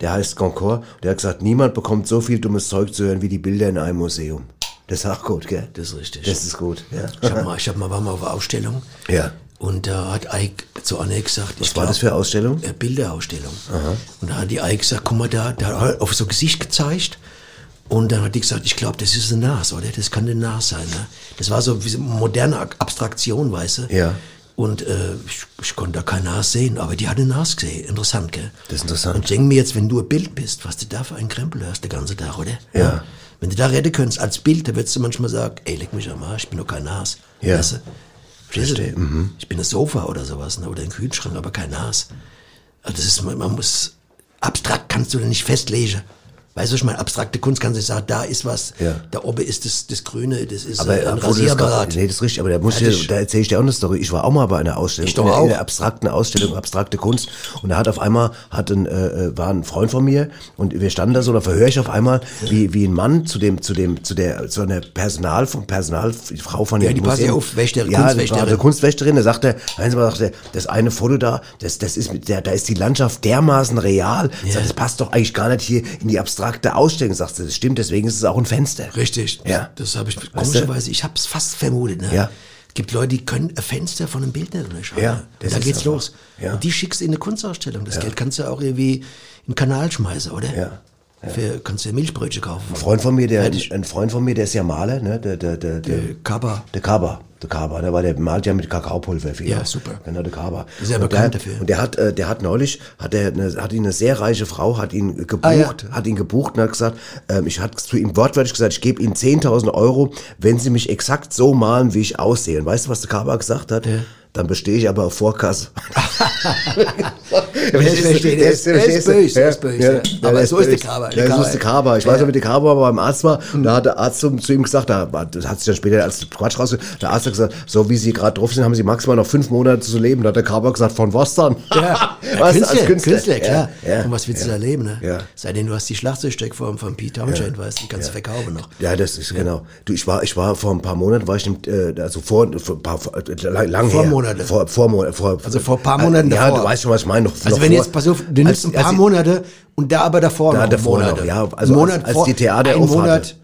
Der heißt Goncourt. Der hat gesagt, niemand bekommt so viel dummes Zeug zu hören wie die Bilder in einem Museum. Das ist auch gut, gell? Das ist richtig. Das ist gut. Ja. Ich hab mal, ich hab mal, war mal auf Ausstellung. Ja. Und da hat Ike zu Anne gesagt, Was war das für eine Ausstellung? Äh, Bilderausstellung. Und da hat die Ike gesagt, guck mal da, da hat er auf so Gesicht gezeigt. Und dann hat die gesagt, ich glaube, das ist eine Nase, oder? Das kann eine Nase sein. Ne? Das war so wie eine moderne Ab- Abstraktion, weißt du? Ja. Und äh, ich, ich konnte da keine Nase sehen, aber die hat eine Nase gesehen. Interessant, gell? Das ist interessant. Und denk mir jetzt, wenn du ein Bild bist, was du da für einen Krempel hörst den ganzen Tag, oder? Ja. Wenn du da retten könntest als Bild, dann würdest du manchmal sagen, ey, leck mich am Arsch, ich bin doch kein Nas. Ja. Weißt du? Verstehst du? Ich bin ein Sofa oder sowas, ne? oder ein Kühlschrank, aber kein Nas. Also das ist, man, muss, abstrakt kannst du da nicht festlegen. Weißt du, ich meine, abstrakte Kunst kannst du sagen, da ist was, Ja. da oben ist das, das Grüne, das ist Aber äh, ein das Rasierapparat. nee, das ist richtig, aber da, muss Ja, ich, da erzähle ich dir auch eine Story. Ich war auch mal bei einer Ausstellung, Ich doch in, einer- auch. in einer abstrakten Ausstellung, abstrakte Kunst. Und da hat auf einmal, hat ein, äh, äh, war ein Freund von mir und wir standen da so, da verhöre ich auf einmal, wie, wie ein Mann zu dem, zu dem, zu der, zu einer Personal, von Personalfrau von Ja, dem die passt ja auf, Wächter- ja, Kunstwächterin. Kunstwächterin. Kunstwächterin, da sagt er, eins mal sagt er, das eine Foto da, das, das ist der, da ist die Landschaft dermaßen real. Sagt, das passt doch eigentlich gar nicht hier in die abstrakte Ausstellung. Sagt sie, das stimmt, deswegen ist es auch ein Fenster. Richtig. Ja. Das habe ich du? komischerweise, ich habe es fast vermutet. Ne? Ja. Es gibt Leute, die können ein Fenster von einem Bild nicht unterscheiden. Ja, das da geht's einfach- los. ja. Und die schickst du in eine Kunstausstellung. Das Geld kannst du auch irgendwie in den Kanal schmeißen, oder? Ja. Für, kannst du ja Milchbrötchen kaufen. Ein Freund von mir, der, ein Freund von mir, der ist ja Maler, ne, der, der, der, der, Kaba. der Kaba, der Kaba, der war, der malt ja mit Kakaopulver viel. Ja, super. Genau, der Kaba. Ja Und bekannt der, dafür. Und der hat, äh, der hat neulich, hat er, eine, hat ihn eine sehr reiche Frau, hat ihn gebucht, Ah, ja. hat ihn gebucht und hat gesagt, ähm, ich hatte zu ihm wortwörtlich gesagt, ich gebe Ihnen 10.000 Euro, wenn Sie mich exakt so malen, wie ich aussehe. Und weißt du, was der Kaba gesagt hat? Dann bestehe ich aber auf Vorkasse. verstehe, der ist- der ist böse, ist böse, ja. Aber so ist der Kaba, Der Kaba. ist der Kaba. Ich weiß noch, wie der Kaba beim Arzt war. Und da hat der Arzt zu, zu ihm gesagt, da das hat sich dann später als Quatsch raus. Der Arzt hat gesagt, so wie Sie gerade drauf sind, haben Sie maximal noch fünf Monate zu leben. Da hat der Kaba gesagt, von was dann? Ja, was, Künstler, als Künstler, Künstler, klar. Ja, ja, Und was willst du ja. da leben, ne? Ja. Seitdem du hast die Schlagzeugstückform von Pete Townshend, weißt du, die kannst du verkaufen noch. Ja, das ist genau. Du, ich war, ich war vor ein paar Monaten, war ich äh, also vor, vor ein paar, äh, lang, her. Monate. Vor, vor, vor, Also vor ein paar Monaten Ja, davor. du weißt schon, was ich meine. Noch, Also noch wenn vor, jetzt, pass auf, du nimmst als- ein paar als- Monate und da aber davor Da noch davor Monate. noch, ja. Also Monat als- als die Theater ein auf Monat, hatte.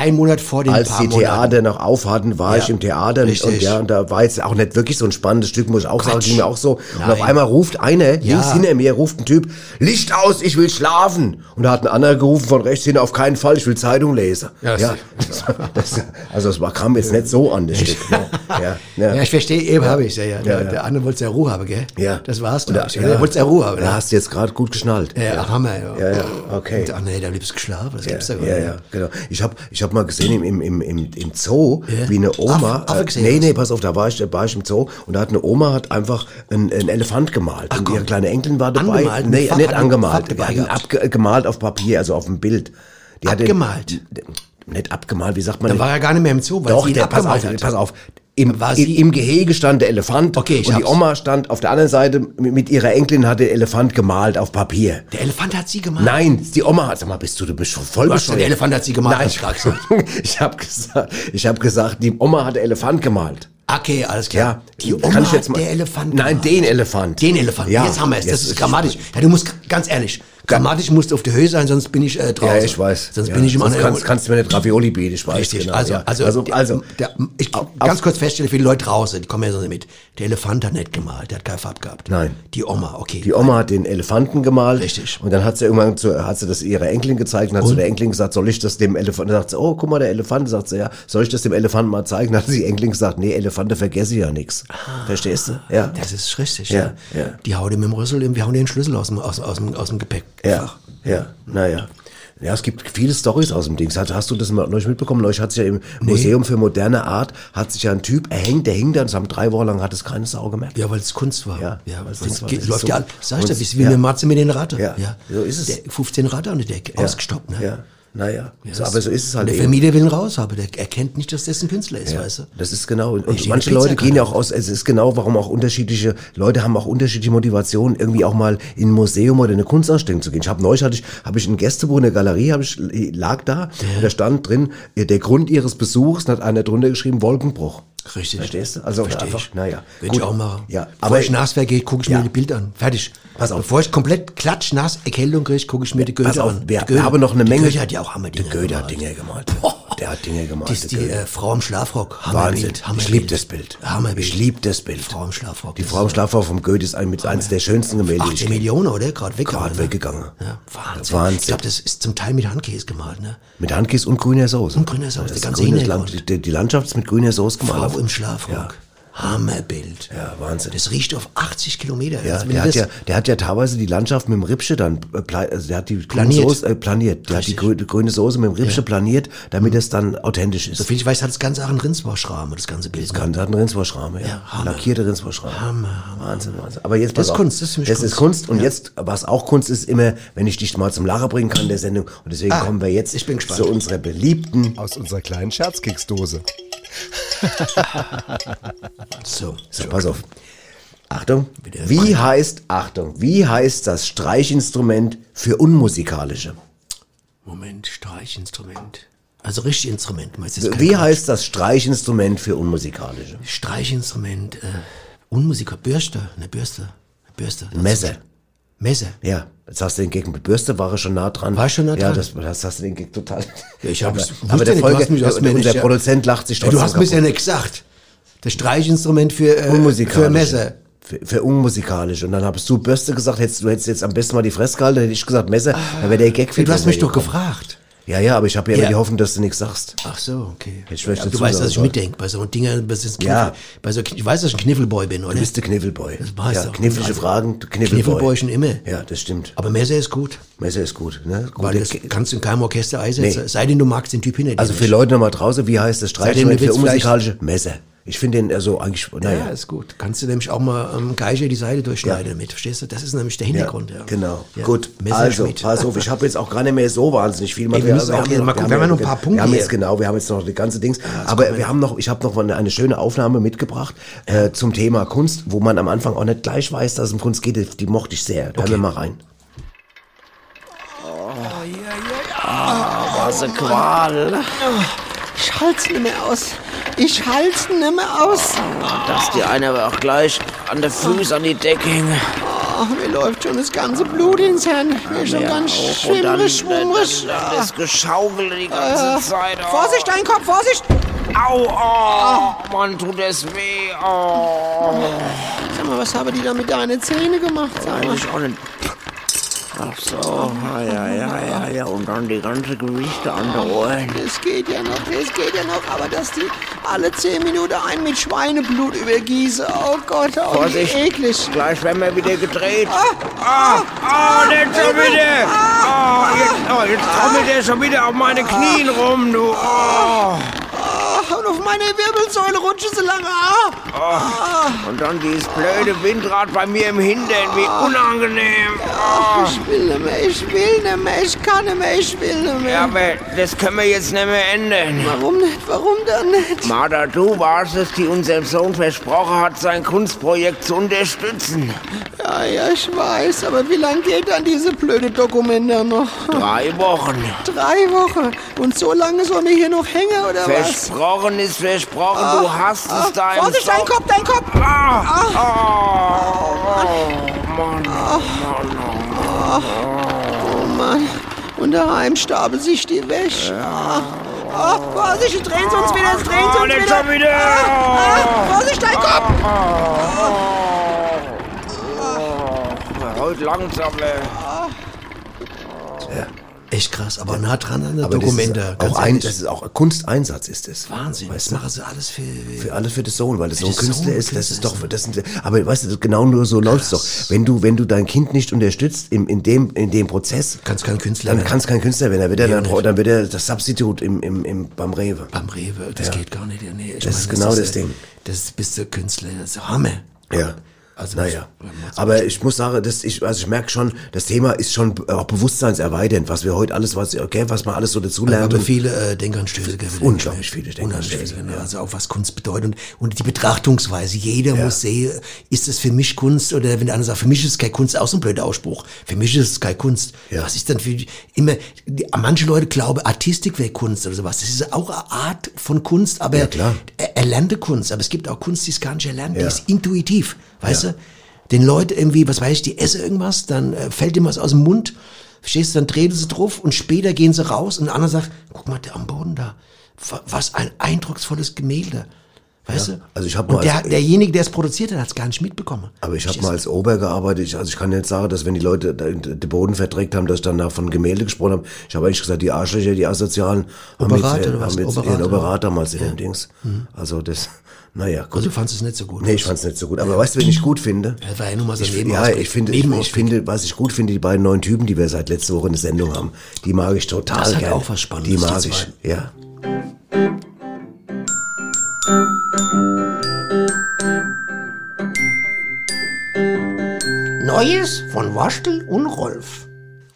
Ein Monat vor den als die Theater noch auf hatten, war Ja, ich im Theater und, richtig. ja, und da war jetzt auch nicht wirklich so ein spannendes Stück, muss ich auch sagen, Quatsch. ging mir auch so. Und Nein. auf einmal ruft einer, links hinter mir, ruft ein Typ, Licht aus, ich will schlafen. Und da hat ein anderer gerufen von rechts hin, auf keinen Fall, ich will Zeitung lesen. Ja, Ja, das, das, also es war, kam jetzt nicht so an, das Stück. Ja, ja, ja. Ja, ich verstehe, eben habe ich ja, ja. Der, Ja, ja. der andere wollte ja Ruhe haben, gell? Ja. Das war's, Und glaube da- ich. Der wollte ja Ruhe haben. Da ne? hast du jetzt gerade gut geschnallt. Ja, Hammer, ja. Ja, ja, okay. Und, ach nee, da liebst du geschlafen, das gibt's ja gar Ja, nicht. ja, genau. Ich habe ich hab mal gesehen im, im, im, im, Zoo, Ja. wie eine Oma. Affe- Affe gesehen nee, hast nee, du? pass auf, da war ich, da war ich im Zoo und da hat eine Oma hat einfach einen, einen Elefant gemalt. und ihre kleine Enkelin war dabei. Angemalt? Nee, Farb- nicht angemalt. Farb dabei Die hat ihn gehabt? abge gemalt auf Papier, also auf dem Bild. Die hat den- Abgemalt? nicht abgemalt, wie sagt man Dann war er gar nicht mehr im Zoo, weil Doch, der, pass auf, abgemalt hat. pass auf. Im, im, Im Gehege stand der Elefant Okay, ich und die. Oma stand auf der anderen Seite mit, ihrer Enkelin hat der Elefant gemalt auf Papier. Der Elefant hat sie gemacht. Nein, die Oma hat, sag mal, bist du, du bist voll Du der Elefant hat sie gemalt, Nein, gesagt. ich habe gesagt, ich habe gesagt, die Oma hat den Elefant gemalt. Okay, alles klar. Ja, die kann Oma ich jetzt hat mal- der Elefant Nein, gemacht. den Elefant. Den Elefant. Ja, Jetzt haben wir es. Das ist- grammatisch. Ja, du musst ganz ehrlich. Grammatisch musst du auf der Höhe sein, sonst bin ich äh, draußen. Ja, ich weiß. Sonst ja, bin ich im anderen. kannst, kannst du mir nicht Ravioli bieten, ich weiß Richtig, genau. also, ja. also, also, der, also der, ich auf- ganz kurz feststellen die Leute draußen, die kommen ja so mit. Der Elefant hat nicht gemalt, der hat keine Farbe gehabt. Nein. Die Oma, okay. Die Oma hat den Elefanten gemalt. Richtig. Und dann hat sie irgendwann zu, hat sie das ihrer Enkelin gezeigt und hat zu der Enkelin gesagt, soll ich das dem Elefanten? Dann sagt sie, oh, guck mal, der Elefant. Sagt sie, ja, soll ich das dem Elefanten mal zeigen? Dann hat die Enkelin gesagt, nee, Elefante vergesse ich ja nichts. Verstehst du? Ja. Das ist richtig, Ja, ja. ja. Die hauen dem im Rüssel, wir hauen den Schlüssel aus dem, aus, aus dem, aus dem Gepäck. Ja, ja, naja. Ja, es gibt viele Stories aus dem Dings. Hast, hast du das mal neulich mitbekommen? Neulich hat sich ja im Museum für moderne Art, hat sich ja ein Typ erhängt, der hing da und es haben drei Wochen lang hat es keine Sau gemerkt. Ja, weil es Kunst war. Ja, ja weil Kunst es war. geht, Das läuft ja, so- sag ich dir, Kunst- wie ja. eine Matze mit den Ratten. Ja, so ist es. Der 15 Ratten an der Decke, ausgestoppt, ne? Ja. Naja, Ja, so, aber so ist es halt Der eben. Vermieter will ihn raus, aber der erkennt nicht, dass das ein Künstler ist, Ja, weißt du? das ist genau. Und steht manche Leute gehen ja auch aus, es ist genau, warum auch unterschiedliche Leute haben auch unterschiedliche Motivationen, irgendwie auch mal in ein Museum oder in eine Kunstausstellung zu gehen. Ich habe neulich hatte ich, habe ich ein Gästebuch in der Galerie, habe ich lag da und da stand drin, der Grund ihres Besuchs, und hat einer drunter geschrieben, Wolkenbruch. Richtig. Verstehst du? Also Versteh einfach, ich. naja. Würde ich auch machen. Ja, Bevor aber ich nass werde, gucke ich Ja. mir die Bilder an. Fertig. Pass auf. Bevor ich komplett klatschnass Erkältung kriege, gucke ich mir die Goethe an. wir, Die haben noch eine die Menge. Goethe hat ja auch Hammer Der Goethe hat Dinge gemalt. Der hat Dinge gemalt. Das die äh, Frau im Schlafrock. Wahnsinn. Hammerbild. Ich Hammerbild. liebe das Bild. Hammerbild. Ich liebe das Bild. Frau im Schlafrock. Die das Frau im Schlafrock vom Goethe ist ein, mit eines der schönsten Gemälde. die ich 18 kenne. Millionen, oder? Gerade weggegangen. Gerade ne? weggegangen. Ja, Wahnsinn. Wahnsinn. Ich glaube, das ist zum Teil mit Handkäse gemalt, ne? Mit Handkiss und grüner Soße. Und grüner Soße, Das ist ganze. Land, die, die Landschaft ist mit grüner Soße gemalt. Frau im Schlafrock. Hammerbild. Ja, Wahnsinn. Das riecht auf 80 Kilometer. Ja, der hat ja, der hat ja teilweise die Landschaft mit dem Rippsche dann, also der hat die Planiert. grüne Soße, äh, planiert. Der hat die grü- die grüne Soße mit dem Rippsche planiert, damit es dann authentisch ist. Soviel ich weiß, hat das Ganze auch einen Rindsbauschrahmen, das ganze Bild. Das kann, das hat einen Rindsvorschramme, ja. Ja, Hammer. Lackierte Rindsvorschramme. Hammer, Wahnsinn, Wahnsinn. Aber jetzt Das ist auf. Kunst, das ist für mich Das Kunst. ist Kunst. Und jetzt, was auch Kunst ist, immer, wenn ich dich mal zum Lachen bringen kann, der Sendung. Und deswegen Ah, kommen wir jetzt ich bin gespannt. zu unserer beliebten, Aus unserer kleinen Scherzkeksdose. So. so, pass auf. Achtung. Wie heißt, Achtung, wie heißt das Streichinstrument für Unmusikalische? Moment, Streichinstrument. Also richtig Instrument, meinst du? Wie Quatsch. heißt das Streichinstrument für Unmusikalische? Streichinstrument, äh, Unmusiker, Bürste, eine Bürste, eine Bürste. Messer. Messer. Ja, jetzt hast du den Gag mit Bürste, war er schon nah dran. War ich schon nah Ja, dran? das, das hast du den Gag total. Ja, ich hab aber, der Folge, mich- unser nicht- Produzent lacht sich Ja, trotzdem du hast mir ja nicht gesagt. Das Streichinstrument für, äh, für Messer. Für, für unmusikalisch. Und dann hast du Bürste gesagt, hättest, du hättest jetzt am besten mal die Fresse gehalten, dann hätte ich gesagt Messer, dann wäre der Gag viel Ah. Du hast mich doch gefragt. Ja, ja, aber ich habe ja, Ja. immer die Hoffnung, dass du nichts sagst. Ach so, okay. Hätte ich ja, du weißt, dass ich mitdenke bei so Dingen, bei so Ja. bei so, ich weiß, dass ich ein Kniffelboy bin, oder? Du bist der Kniffelboy. Das weiß ja, knifflige Also, Fragen, Kniffelboy. Kniffelboy schon immer. Ja, das stimmt. Aber Messer ist gut. Messer ist gut. Ne? Weil Gute- das kannst du in keinem Orchester einsetzen. Nee. Sei denn, du magst den Typ hinter dir also für. Leute nochmal draußen, wie heißt das du für unmusikalische? Messer. Ich finde den also eigentlich, naja. Ja, ist gut. Kannst du nämlich auch mal am Geiger die Seite durchschneiden Ja. damit, verstehst du? Das ist nämlich der Hintergrund. Ja, Genau. Ja. Gut. Also, pass auf, ich habe jetzt auch gar nicht mehr so wahnsinnig viel wir müssen auch hier mal gucken, wir haben ja noch ein paar Punkte Wir haben jetzt genau, wir haben jetzt noch die ganze Dings. aber wir haben noch, ich habe noch eine, eine schöne Aufnahme mitgebracht äh, zum Thema Kunst, wo man am Anfang auch nicht gleich weiß, dass es um Kunst geht. Die, die mochte ich sehr. Da hören wir mal rein. Was eine Qual. Ich halt's nicht mehr aus. Ich halt's nicht mehr aus. Dass die eine aber auch gleich an der Füße an die Decke hing. Oh, mir läuft schon das ganze Blut ins Hirn. Mir ist schon ganz schwimmrig, schwummrig. dann das Geschaukel die ganze Zeit. Oh. Vorsicht, dein Kopf, Vorsicht! Au, oh, Mann, tut es weh. Oh. Sag mal, was haben die da mit deinen Zähnen gemacht? Sag mal. Ich auch nicht. Ach so, ja, ja, ja, ja, ja. Und dann die ganze Gewichte an den Ohren. Das geht ja noch, das geht ja noch, aber dass die alle zehn Minuten einen mit Schweineblut übergießen, oh Gott, oh, wie Vorsicht. eklig. Gleich werden wir wieder gedreht. Ah, ah, nicht schon wieder. Ah, jetzt, oh, jetzt trommelt er schon wieder auf meine Knien rum, du. Oh. Auf meine Wirbelsäule rutschen sie lang ab. Und dann dieses blöde Windrad bei mir im Hintern, wie unangenehm. Oh. Ich will nicht mehr, ich will nicht mehr, ich kann nicht mehr, ich will nicht mehr. Ja, aber das können wir jetzt nicht mehr ändern. Warum nicht, warum dann nicht? Martha, du warst es, die unserem Sohn versprochen hat, sein Kunstprojekt zu unterstützen. Ja, ja, ich weiß, aber wie lange geht dann diese blöde Dokumente noch? Drei Wochen. Drei Wochen. Und so lange sollen wir hier noch hängen, oder was? Versprochen ist versprochen, du hast es deinem Vorsicht, dein Kopf, dein Kopf! Ah, oh, Mann, Mann, Oh Mann. Und daheim stapeln sich die weg. Ah. Oh, Vorsicht, drehen sie uns wieder, sie Oh, uns wieder. schon wieder. Ah, ah, Vorsicht, dein Kopf! oh. Heute langsam, ey. Echt krass, aber nah dran an der Aber Dokumente. das ist, auch ein, das ist auch Kunsteinsatz ist es. Wahnsinn. Das Weißt du? machen sie alles für. Für alles für das Sohn, weil das so ein das Künstler ist, das ist doch, das sind, aber weißt du, genau nur so läuft's doch. Wenn du, wenn du dein Kind nicht unterstützt im, in dem, in dem Prozess, Kannst kein Künstler dann kannst kein Künstler werden, dann wird er, dann, dann wird er das Substitut im, im, im, beim Rewe. Beim Rewe, das geht gar nicht. Nee, Das ist genau das Ding. Das bist du Künstler, das ist Hammer. Ja. Also Naja, aber ich muss sagen, das, ich, also ich merke schon, das Thema ist schon auch bewusstseinserweiternd, was wir heute alles, was, okay, was man alles so dazu lernt. haben und- viele äh, Denkanstöße. Unglaublich viele Denkanstöße. Genau. Also auch was Kunst bedeutet und, und die Betrachtungsweise. Jeder muss sehen, ist es für mich Kunst oder wenn der andere sagt, für mich ist es keine Kunst, auch so ein blöder Ausspruch. Für mich ist es keine Kunst. Ja. Was ist denn für immer? Die, manche Leute glauben, Artistik wäre Kunst oder sowas. Das ist auch eine Art von Kunst, aber Ja. Er, erlernte Kunst. Aber es gibt auch Kunst, die ist gar nicht erlernt, die Ja. ist intuitiv. Weißt Ja. du? Den Leuten irgendwie, was weiß ich, die essen irgendwas, dann äh, fällt ihm was aus dem Mund, verstehst du, dann treten sie drauf und später gehen sie raus und andere sagt, guck mal, der am Boden da, wa- was ein eindrucksvolles Gemälde. Weißt Ja, du? also ich hab mal der, derjenige, der es produziert hat, hat es gar nicht mitbekommen. Aber ich habe mal als Ober gearbeitet. Ich, also ich kann jetzt sagen, dass wenn die Leute den Boden verdreckt haben, dass ich dann nach von Gemälde gesprochen habe. Ich habe eigentlich gesagt, die Arschlöcher, die Asozialen, haben Operat jetzt, äh, haben jetzt Operat, ihren? Operat damals in dem Dings. Also das, naja, gut. Also du fandst es nicht so gut. Nee, ich fand's nicht so gut. Aber weißt du, wen ich gut finde? Das war ja nur mal so ich, Ja, Nebenausblick. ich finde, ich, ich finde, was ich gut finde, die beiden neuen Typen, die wir seit letzter Woche in der Sendung haben, die mag ich total Das hat gerne. auch was Spannendes, Die mag ich, ja. Neues von Waschel und Rolf.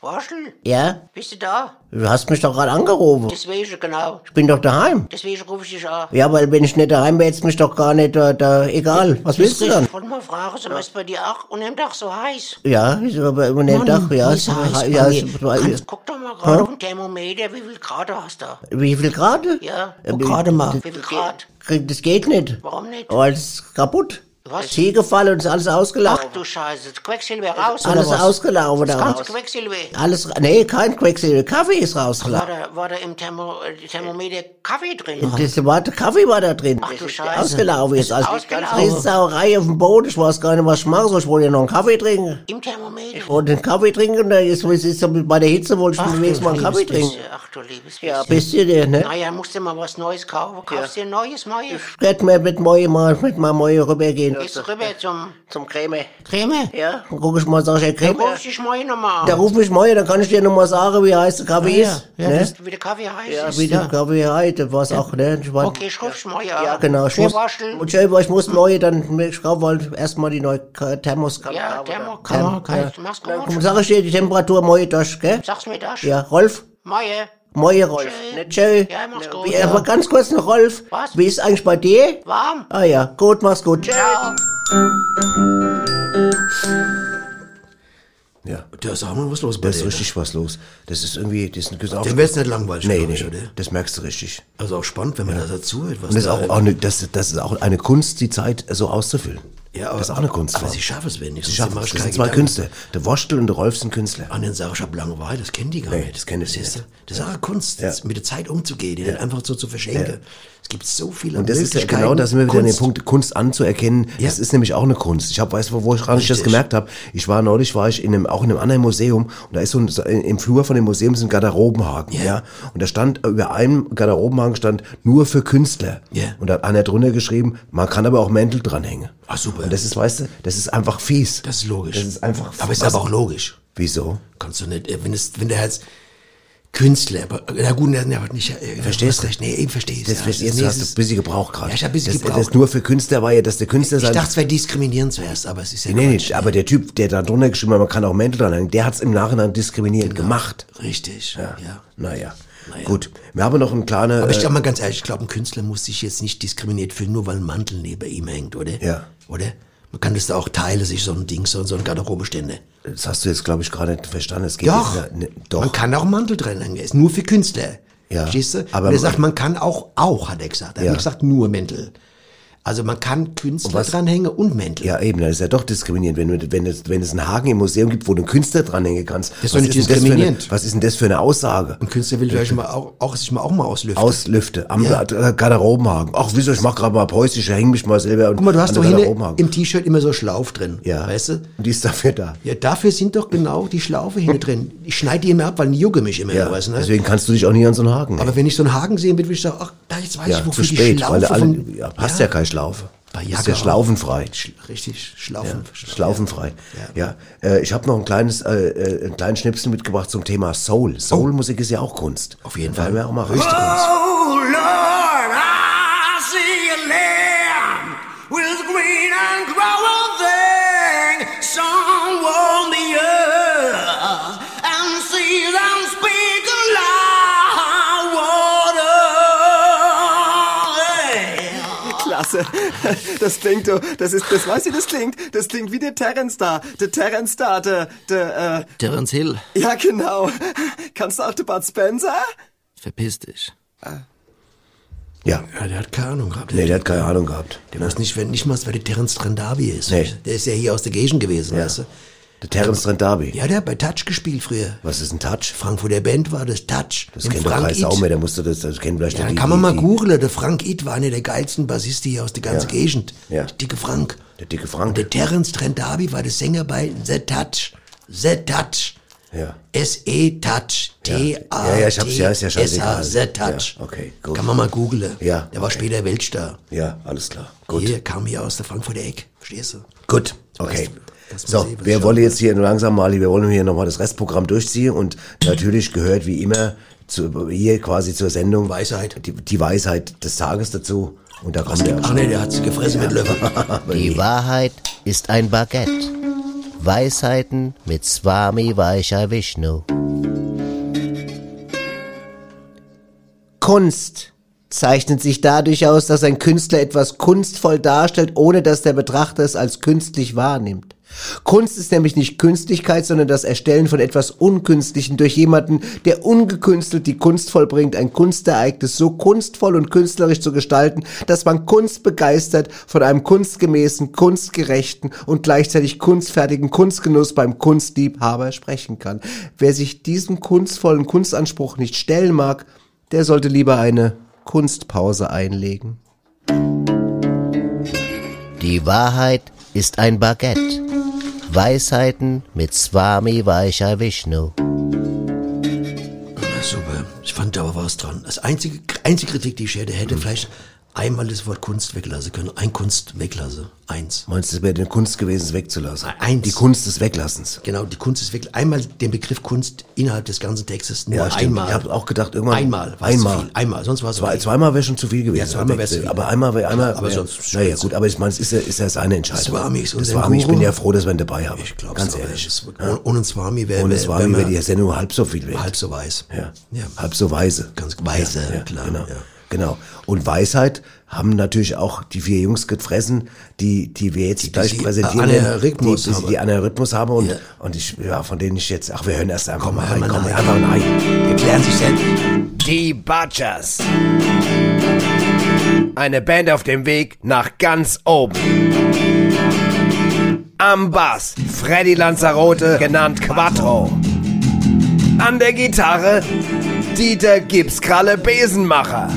Waschel? Ja? Bist du da? Du hast mich doch gerade angerufen. Deswegen, genau. Ich bin doch daheim. Deswegen rufe ich dich an. Ja, weil wenn ich nicht daheim wäre, jetzt mich doch gar nicht da, da egal. Was willst du dann? Ich wollte mal fragen, so ist bei dir auch unter dem Dach so heiß? Ja, ist aber nicht Mann, Dach, ja. ist heiß ja, ist- Kannst, guck doch mal gerade auf den Thermometer, wie viel Grad du hast da? Wie viel Grad? Ja, Äh, gerade mal. Wie viel Grad? Das geht nicht. Warum nicht? Weil es ist kaputt. Was? Ist hier gefallen und ist alles Ach ausgelaufen. du Scheiße, das Quecksilber raus Alles oder was? ausgelaufen ganze daraus. Quecksilber. Alles, nee, kein Quecksilber. Kaffee ist War rausgelaufen. da, war da im Thermo, Thermometer Kaffee drin? Das war, der Kaffee war da drin. Ach du ist Scheiße. Ausgelaufen ist. Ist Also, ausgelaufen. Sauerei auf dem Boden. Ich weiß gar nicht, was ich machen soll. Ich wollte ja noch einen Kaffee trinken. Im Thermometer? Ich wollte einen Kaffee trinken und da ist, ist, ist bei der Hitze wollte ich Ach, mir wenigstens mal einen Kaffee trinken. Ach du liebes Ja, bist du der, ne? Naja, musst du mal was Neues kaufen. Kaufst dir ein neues, neues. Ich werde mir mit Moje mal, mit mal Moje rübergehen. Gehst du rüber zum Zum Creme. Creme? Ja, dann guck ich mal, sag ich, hey, Dann Creme. ruf ich mal nochmal Der an. ruft mich Moje, dann kann ich dir noch mal sagen, wie heiß der Kaffee Ja, ist. ja, ne? das, wie der Kaffee heiß Ja, ist. wie der Kaffee heißt, das war's auch, ne? Ich weiß- Okay, ich ruf's mal an. Ja, genau. Ich muss, und schön, ich muss neue, dann, ich halt erstmal die neue Ka- Thermos. Ja, Thermo, Therm- kann, kann, mach's Dann gut. sag ich dir die Temperatur Moje durch, gell? Sag's mir das. Ja, Rolf? Moje. Moje Rolf. Tschö. Nicht tschö. Ja, mach's gut, Wie, ja. Aber ganz kurz noch, Rolf. Was? Wie ist eigentlich bei dir? Warm. Ah ja, gut, mach's gut. Tschö. Ciao. Ja. Da sag mal, was los bei Da ist dir? richtig was los. Das ist irgendwie, das ist auch. Dem wird's nicht langweilig, Nee, glaub nee, ich, oder? das merkst du richtig. Also auch spannend, wenn man da dazu hört, was Und das ist da auch, auch eine, das, das ist auch eine Kunst, die Zeit so auszufüllen. Ja, aber, das ist auch eine Kunst. Aber sie schaffen es wenigstens. Sie schaffen Sie es. Das sind zwei. Künstler. Der Wurschtel und der Rolf sind Künstler. An den sag ich hab Langeweile, das kennen die gar Nee, nicht. das kennen du? nicht. Das ist auch eine Kunst, Ja. das mit der Zeit umzugehen, die nicht einfach so zu verschenken. Es gibt so viele Und das ist ja genau, da sind wir wieder an dem. Punkt, Kunst anzuerkennen. Ja. Das ist nämlich auch eine Kunst. Ich habe, weißt du, wo ich nicht das gemerkt habe? Ich war neulich, war ich in einem, auch in einem anderen Museum und da ist so ein, so im Flur von dem Museum ein Garderobenhaken, Ja. ja. Und da stand, über einem Garderobenhaken stand nur für Künstler. Ja. Und da hat einer drunter geschrieben, man kann aber auch Mäntel dranhängen. Ach, super. Und das ist, weißt du, das ist einfach fies. Das ist logisch. Das ist einfach Aber ist aber auch logisch. Wieso? Kannst du nicht, äh, wenn es, wenn der als Künstler, aber, na gut, na, na, nicht, äh, Verstehst du? recht, nee, eben verstehst Das, ja, das, jetzt nee, hast es du ein bisschen gebraucht gerade. Ja, ich hab ein bisschen das, gebraucht. Das nur für Künstler war ja, dass der Künstler Ich sein... dachte, es wäre diskriminierend zuerst, aber es ist ja Nee, nee, Quatsch. aber der Typ, der da drunter geschrieben hat, man kann auch Mäntel dranhängen, der hat's im Nachhinein diskriminierend Genau. gemacht. Richtig, ja. Naja. Naja. Gut. Wir haben noch einen kleinen. Aber ich äh, glaube mal ganz ehrlich, ich glaube, ein Künstler muss sich jetzt nicht diskriminiert fühlen, nur weil ein Mantel neben ihm hängt, oder? Ja. Oder? Man kann das da auch teilen, sich so ein Ding, so, so ein Garderobestände. Das hast du jetzt, glaube ich, gerade nicht verstanden. Es geht Doch. jetzt, ja, ne, doch. Man kann auch Mantel dran hängen. Ist nur für Künstler. Ja. Verstehst du? Aber Aber er sagt, man kann auch, auch, hat er gesagt. Er Ja. hat nicht gesagt, nur Mäntel. Also man kann Künstler was- dranhängen und Mäntel. ja, eben, das ist ja doch diskriminierend. Wenn, du- wenn, es, wenn es einen Haken im Museum gibt, wo du einen Künstler dranhängen kannst. Das ist doch nicht eine, diskriminierend. was ist denn das für eine Aussage? Ein Künstler will vielleicht mal auch, auch sich mal auch mal auslüften. Auslüfte am Ja. Ga- Garderobenhaken. Ach, wieso, ich mach gerade mal ich häng mich mal selber und Guck mal, du hast doch Garderobenhaken. im T-Shirt immer so Schlauf drin. Ja. Weißt du? Und die ist dafür da. Ja, dafür sind doch genau die Schlaufe hinten drin. Ich schneide die immer ab, weil die jucke mich immer. Ja, weißt du, ne? deswegen kannst du dich auch nie an so einen Haken Aber wenn ich so einen Haken sehen will, würde ich sagen, ach, da jetzt weiß ja, ich, wofür zu die spät, Schlaufe weil du alle, von... ja, hast ja, keine Schlaufe. Bei Jacke ja schlaufenfrei. Sch richtig, Schlaufen. Schlaufenfrei. Ja, äh, ich habe noch ein kleines, äh, äh, einen kleinen Schnipsel mitgebracht zum Thema Soul. Soul-Musik ist ja auch Kunst. Auf jeden Fall. wir auch mal Kunst. Oh Lord, I see a land with green and growing there. Klasse. Das klingt, du, das ist, das weiß ich, das klingt, das klingt wie der Terence da, der Terence da, der, der, äh, Terence Hill, ja genau. Kannst du auch der Bud Spencer? verpiss dich. Ja. Ja, der hat keine Ahnung gehabt. Nee, der hat keine Ahnung gehabt. Der weiß nicht, wer, nicht mal, wer der Terence Trendavi ist. Nee. Der ist ja hier aus der Gegend gewesen, Ja. weißt du? Der Terence Trent D'Arby. Ja, der hat bei Touch gespielt früher. Was ist ein Touch? Frankfurter Band war das Touch. Das Und kennt doch Frank Kreis It. auch mehr, der musste das, das kennen vielleicht Ja, die, dann kann man mal googeln. Der Frank It war einer der geilsten Bassisten hier aus der ganzen Ja. Gegend. Ja. Der dicke Frank. Der dicke Und Frank. der Terence Trent D'Arby war der Sänger bei The Touch. The Touch. Ja. S-E Touch. T-A. Ja, ja, ich hab's, ja, ist ja scheißegal. The Touch. Ja, okay, gut. Kann man mal googeln. Ja, Der war okay. später Weltstar. Ja, alles klar. Gut. Hier kam hier aus der Frankfurter Eck. Verstehst du? Gut, okay. dass man So, wir wollen jetzt hier nur langsam mal, wir wollen hier nochmal das Restprogramm durchziehen und natürlich gehört wie immer zu, hier quasi zur Sendung Weisheit. Die, die Weisheit des Tages dazu. Und da kommt der Ach nee, der hat sie gefressen mit Löffel. Die Wahrheit ist ein Baguette. Weisheiten mit Swami Vaishya Vishnu. Kunst zeichnet sich dadurch aus, dass ein Künstler etwas kunstvoll darstellt, ohne dass der Betrachter es als künstlich wahrnimmt. Kunst ist nämlich nicht Künstlichkeit, sondern das Erstellen von etwas Unkünstlichen durch jemanden, der ungekünstelt die Kunst vollbringt, ein Kunstereignis so kunstvoll und künstlerisch zu gestalten, dass man kunstbegeistert von einem kunstgemäßen, kunstgerechten und gleichzeitig kunstfertigen Kunstgenuss beim Kunstliebhaber sprechen kann. Wer sich diesem kunstvollen Kunstanspruch nicht stellen mag, der sollte lieber eine Kunstpause einlegen. Die Wahrheit ist ein Baguette. Weisheiten mit Swami Vaishya Vishnu. Super. Ich fand da aber was dran. Das einzige, einzige Kritik, die ich hätte, hätte vielleicht einmal das Wort Kunst weglassen können. Ein Kunst weglassen. Eins. Meinst du, es wäre eine Kunst gewesen, es wegzulassen? Eins. Die Kunst des Weglassens. Genau, die Kunst ist weg. Einmal den Begriff Kunst innerhalb des ganzen Textes. Nur Ja, einmal. Ich habe auch gedacht, irgendwann. Einmal. Einmal. Zu viel. Einmal. Sonst war es Zwei, okay. zweimal wäre schon zu viel gewesen. Ja, zweimal wär's zu viel. Aber einmal wäre einmal. Aber wär, sonst- Naja, gut, aber ich meine, es ist ja, ist ja seine Entscheidung. Swami ist unser Swami, ich bin ja froh, dass wir ihn dabei haben. Ich glaube Ganz ehrlich. Ohne, Swami wäre Ohne Swami wär wäre die Sendung halb so viel wert. halb so weiß. Ja. Ja. Halb so weise. Ganz weise, klar, Genau. Genau. Und Weisheit haben natürlich auch die vier Jungs gefressen, die, die wir jetzt gleich die präsentieren. Aneurysmus die, die, haben. die Aneurysmus haben und, Ja. und ich, ja, von denen ich jetzt, ach, wir hören erst einfach Komm, mal rein. mal Komm, rein. einfach mal rein. Die klären sich selbst. Die Butchers. Eine Band auf dem Weg nach ganz oben. Am Bass Freddy Lanzarote, genannt Quattro. An der Gitarre Dieter Gipskralle Besenmacher.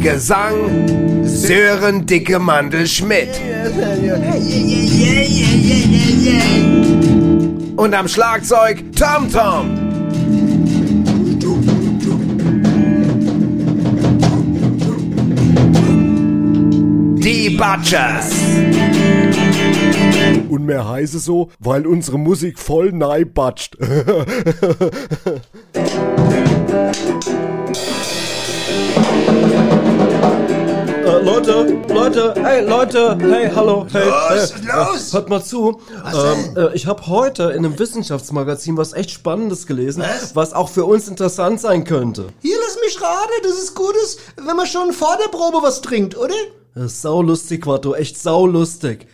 Gesang Sören Dicke Mandel Schmidt. Und am Schlagzeug Tom Tom. Die Butchers. Und mehr heiße so, weil unsere Musik voll nei batscht. Äh, Leute, Leute, hey Leute, hey, hallo, hey, Los, hey, los! Äh, hört mal zu. Ähm, äh, ich habe heute in einem Wissenschaftsmagazin was echt Spannendes gelesen, Was? was auch für uns interessant sein könnte. Hier, lass mich raten, das ist Gutes, wenn man schon vor der Probe was trinkt, oder? Das ist saulustig, Quattro, echt saulustig.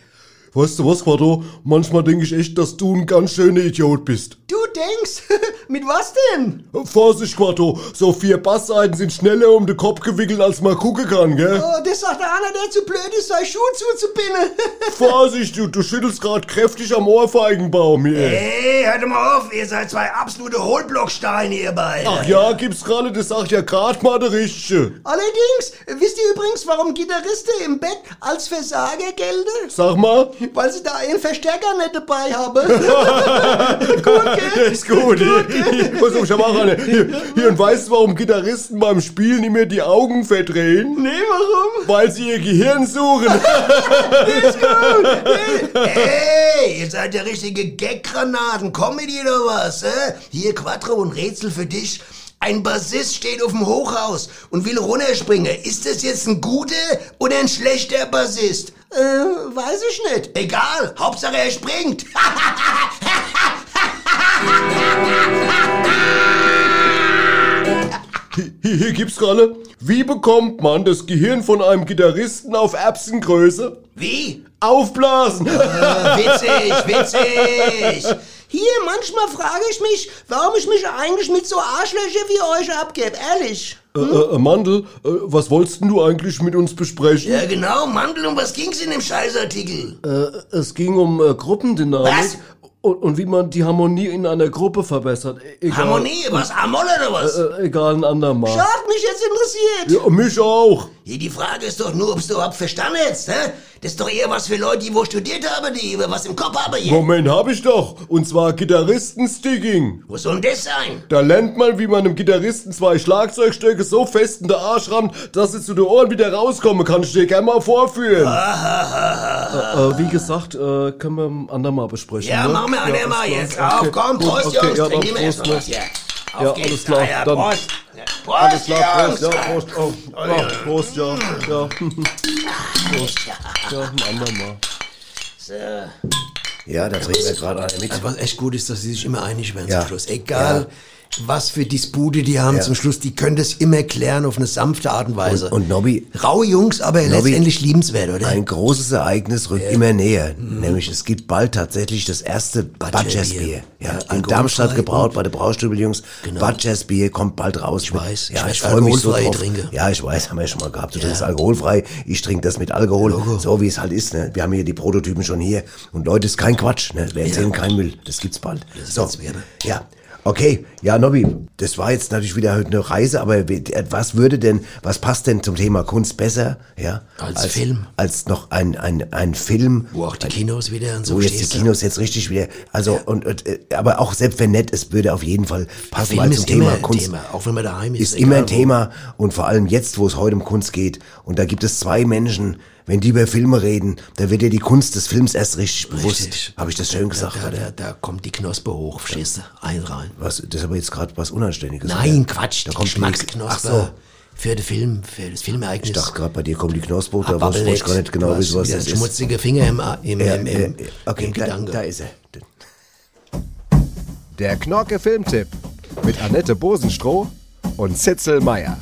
Weißt du was, Quattro? Manchmal denke ich echt, dass du ein ganz schöner Idiot bist. Du denkst, mit was denn? Vorsicht, Quattro, so vier Bassseiten sind schneller um den Kopf gewickelt, als man gucken kann, gell? Oh, das sagt der einer, der zu blöd ist, seine Schuhe zuzubinden. Vorsicht, du, du schüttelst gerade kräftig am Ohrfeigenbaum hier. Hey, hört mal auf, ihr seid zwei absolute Hohlblocksteine, ihr beide. Ach ja, gibt's gerade, das sag ja grad mal der Richtige. Allerdings, wisst ihr übrigens, warum Gitarristen im Bett als Versager gelten? Sag mal. Weil sie da einen Verstärker nicht dabei haben. Gut, gell? Ist gut. Ich hab auch eine. Hier, hier, und weißt du, warum Gitarristen beim Spielen immer die Augen verdrehen? Nee, warum? Weil sie ihr Gehirn suchen. Hey, ihr seid ja richtige Gaggranaten. Comedy oder was? Äh? Hier Quattro und Rätsel für dich. Ein Bassist steht auf dem Hochhaus und will runterspringen. Ist das jetzt ein guter oder ein schlechter Bassist? Äh, weiß ich nicht. Egal, Hauptsache er springt. Hier, hier gibt's gerade. Wie bekommt man das Gehirn von einem Gitarristen auf Erbsengröße? Wie? Aufblasen! Ah, witzig, witzig. Hier, manchmal frage ich mich, warum ich mich eigentlich mit so Arschlöcher wie euch abgebe, ehrlich. Äh, äh, Mandel, äh, was wolltest denn du eigentlich mit uns besprechen? Ja, genau, Mandel, um was ging's in dem Scheißartikel? Äh, es ging um äh, Gruppendynamik. Was? Und, und wie man die Harmonie in einer Gruppe verbessert. E egal, Harmonie, was, Amol oder was? Äh, äh, egal, ein andermal. Hat mich jetzt interessiert. Ja, mich auch. Ja, die Frage ist doch nur, ob's du überhaupt verstanden hast, hä? Das ist doch eher was für Leute, die wo studiert haben, die was im Kopf haben hier. Moment, hab ich doch. Und zwar Gitarristen-Sticking. Was soll denn das sein? Da lernt man, wie man einem Gitarristen zwei Schlagzeugstöcke so fest in der Arsch ran, dass sie zu den Ohren wieder rauskommen. Kann ich dir gerne mal vorführen. Äh, äh, wie gesagt, äh, können wir ein andermal besprechen. Ja, ne? machen wir Ja, andermal ist klar. jetzt. Auf, Okay, komm, gut, Prost, okay, Jungs. ja, Trink dann immer erst Prost, was hier. Auf Ja, geht's. alles klar, ja, dann- Prost. Prost, Alles klar, Prost, ja, Jungs. Prost, oh, ja, Prost, ja, ja. Prost, ja, ein andermal. So. Ja, da trinkt er gerade eine mit. Was echt gut ist, dass sie sich immer einig werden Ja. zum Schluss. Egal, was für Dispute die haben Ja. zum Schluss, die können das immer klären auf eine sanfte Art und Weise. Und, und Nobby, Raue Jungs, aber Nobby, letztendlich liebenswert, oder? ein großes Ereignis rückt immer näher. Nämlich es gibt bald tatsächlich das erste Badgers-Bier. Bier. Ja, Ja, in Darmstadt gebraut bei der Braustübel-Jungs. Genau. Badgers-Bier kommt bald raus. Ich weiß. Ja, Ich ich freue mich so drauf. trinke. Ja, ich weiß, haben wir ja schon mal gehabt. Du trinkst alkoholfrei, ich trinke das mit Alkohol. So wie es halt ist. Ne? Wir haben hier die Prototypen schon hier. Und Leute, ist kein Quatsch. Ne? Wir erzählen keinen Müll. Das gibt's bald. so. wird's werden. Ja. Okay, ja, Nobby, das war jetzt natürlich wieder heute eine Reise, aber wie- was würde denn, was passt denn zum Thema Kunst besser, ja? Als Film. Als noch ein, ein, ein Film. Wo auch die Kinos wieder und so Wo jetzt die. Kinos jetzt richtig wieder, also, und, und, äh, aber auch selbst wenn nett, es würde auf jeden Fall passen, Film weil zum ist Thema immer ein Kunst. Thema, auch wenn man daheim ist. Ist immer ein wo. Thema und vor allem jetzt, wo es heute um Kunst geht. Und da gibt es zwei Menschen, wenn die über Filme reden, da wird dir die Kunst des Films erst richtig bewusst. Habe ich das schön gesagt, Da, oder? da, da kommt die Knospe hoch, verstehst du? Ein rein. Was, das ist aber jetzt gerade was Unanständiges. Nein, oder? Quatsch, Da die kommt die, Geschmacksknospe. ach so. Für den Film, für das Filmereignis. Ich dachte gerade, bei dir kommt die Knospe, da wusste ich gar nicht genau wissen, hast was das ist. Schmutzige Finger im, im, im, äh, im, okay, im da, Gedanke. da ist er. Der Knorke Filmtipp mit Annette Bosenstroh und Zitzel Meier.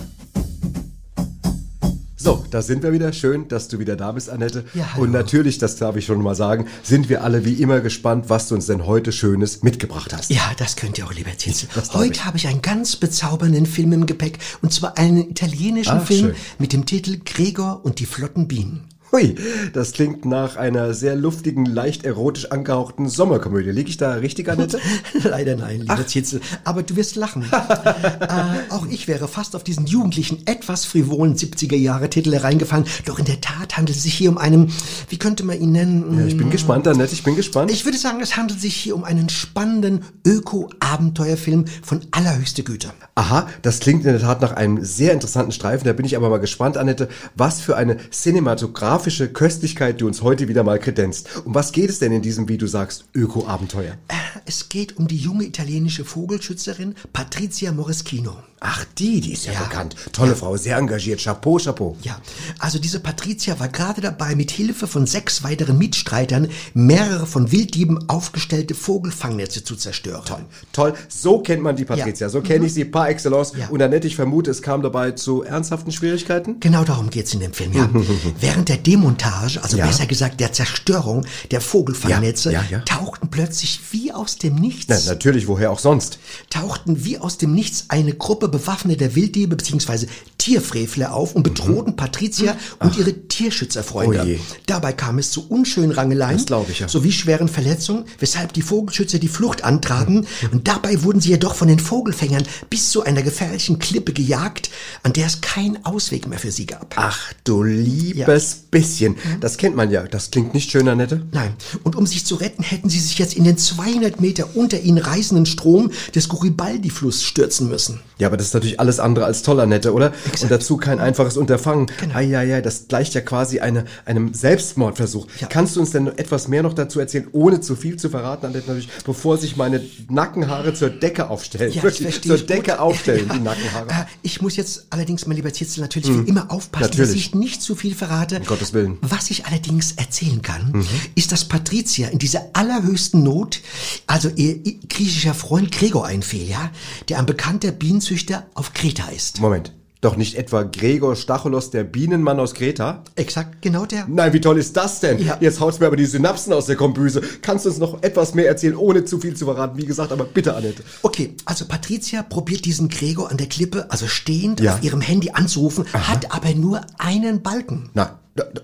So, da sind wir wieder. Schön, dass du wieder da bist, Annette. Ja, hallo. Und natürlich, das darf ich schon mal sagen, sind wir alle wie immer gespannt, was du uns denn heute Schönes mitgebracht hast. Ja, das könnt ihr auch, lieber Zinzel. Heute habe ich einen ganz bezaubernden Film im Gepäck. Und zwar einen italienischen Ach, Film schön. mit dem Titel Gregor und die flotten Bienen. Hui, das klingt nach einer sehr luftigen, leicht erotisch angehauchten Sommerkomödie. Liege ich da richtig, Annette? Leider nein, lieber Zitzel. Aber du wirst lachen. äh, auch ich wäre fast auf diesen jugendlichen, etwas frivolen 70er-Jahre-Titel hereingefallen. Doch in der Tat handelt es sich hier um einen, wie könnte man ihn nennen? Ja, ich bin gespannt, Annette, ich bin gespannt. Ich würde sagen, es handelt sich hier um einen spannenden Öko-Abenteuerfilm von allerhöchster Güte. Aha, das klingt in der Tat nach einem sehr interessanten Streifen. Da bin ich aber mal gespannt, Annette, was für eine cinematografische Köstlichkeit du uns heute wieder mal kredenzt. Um was geht es denn in diesem, wie du sagst, Öko-Abenteuer? Äh, Es geht um die junge italienische Vogelschützerin Patrizia Moreschino. Ach, die, die ist ja, Ja. bekannt. Tolle Frau, sehr engagiert. Chapeau, Chapeau. Ja, also diese Patricia war gerade dabei, mit Hilfe von sechs weiteren Mitstreitern mehrere von Wilddieben aufgestellte Vogelfangnetze zu zerstören. Toll, toll. So kennt man die Patricia. Ja. So kenne ich sie par excellence. Ja. Und Annette, ich vermute, es kam dabei zu ernsthaften Schwierigkeiten. Genau darum geht's in dem Film, ja. Während der Demontage, also Ja. besser gesagt der Zerstörung der Vogelfangnetze, Ja, ja, tauchten plötzlich wie aus dem Nichts, Na, natürlich, woher auch sonst. tauchten wie aus dem Nichts eine Gruppe bewaffneter Wilddiebe bzw. Tierfrevler auf und bedrohten Patricia und ihre Tierschützerfreunde. Mhm. Oh. Dabei kam es zu unschönen Rangeleien sowie schweren Verletzungen, weshalb die Vogelschützer die Flucht Mhm. antraten und dabei wurden sie jedoch von den Vogelfängern bis zu einer gefährlichen Klippe gejagt, an der es keinen Ausweg mehr für sie gab. Ach du liebes bisschen. Das kennt man ja. Das klingt nicht schön, Annette. Nein. Und um sich zu retten, hätten sie sich jetzt in den 200 Meter unter ihnen reißenden Strom des Garibaldi-Flusses stürzen müssen. Ja, aber das ist natürlich alles andere als toll, Annette, oder? Exakt. Und dazu kein einfaches Unterfangen. Genau. Eieiei, das gleicht ja quasi eine, einem Selbstmordversuch. Ja. Kannst du uns denn etwas mehr noch dazu erzählen, ohne zu viel zu verraten, Annette, natürlich, bevor sich meine Nackenhaare zur Decke aufstellen? Ja, Wirklich, das verstehe zur ich Decke gut. aufstellen, Ja. die Nackenhaare. Äh, ich muss jetzt allerdings, mein lieber Zitzel, natürlich wie immer aufpassen, dass Natürlich. ich nicht zu viel verrate. Um Gottes Willen. Was ich allerdings erzählen kann, ist, dass Patricia in dieser allerhöchsten Not, also ihr griechischer Freund Gregor einfiel, ja, der ein bekannter Bienenzüchter auf Kreta ist. Moment. Doch nicht etwa Gregor Stacholos, der Bienenmann aus Kreta? Exakt, genau der. Nein, wie toll ist das denn? Ja. Jetzt haut's mir aber die Synapsen aus der Kombüse. Kannst du uns noch etwas mehr erzählen, ohne zu viel zu verraten? Wie gesagt, aber bitte, Annette. Okay, also Patricia probiert diesen Gregor an der Klippe, also stehend Ja. auf ihrem Handy anzurufen, hat aber nur einen Balken. Nein,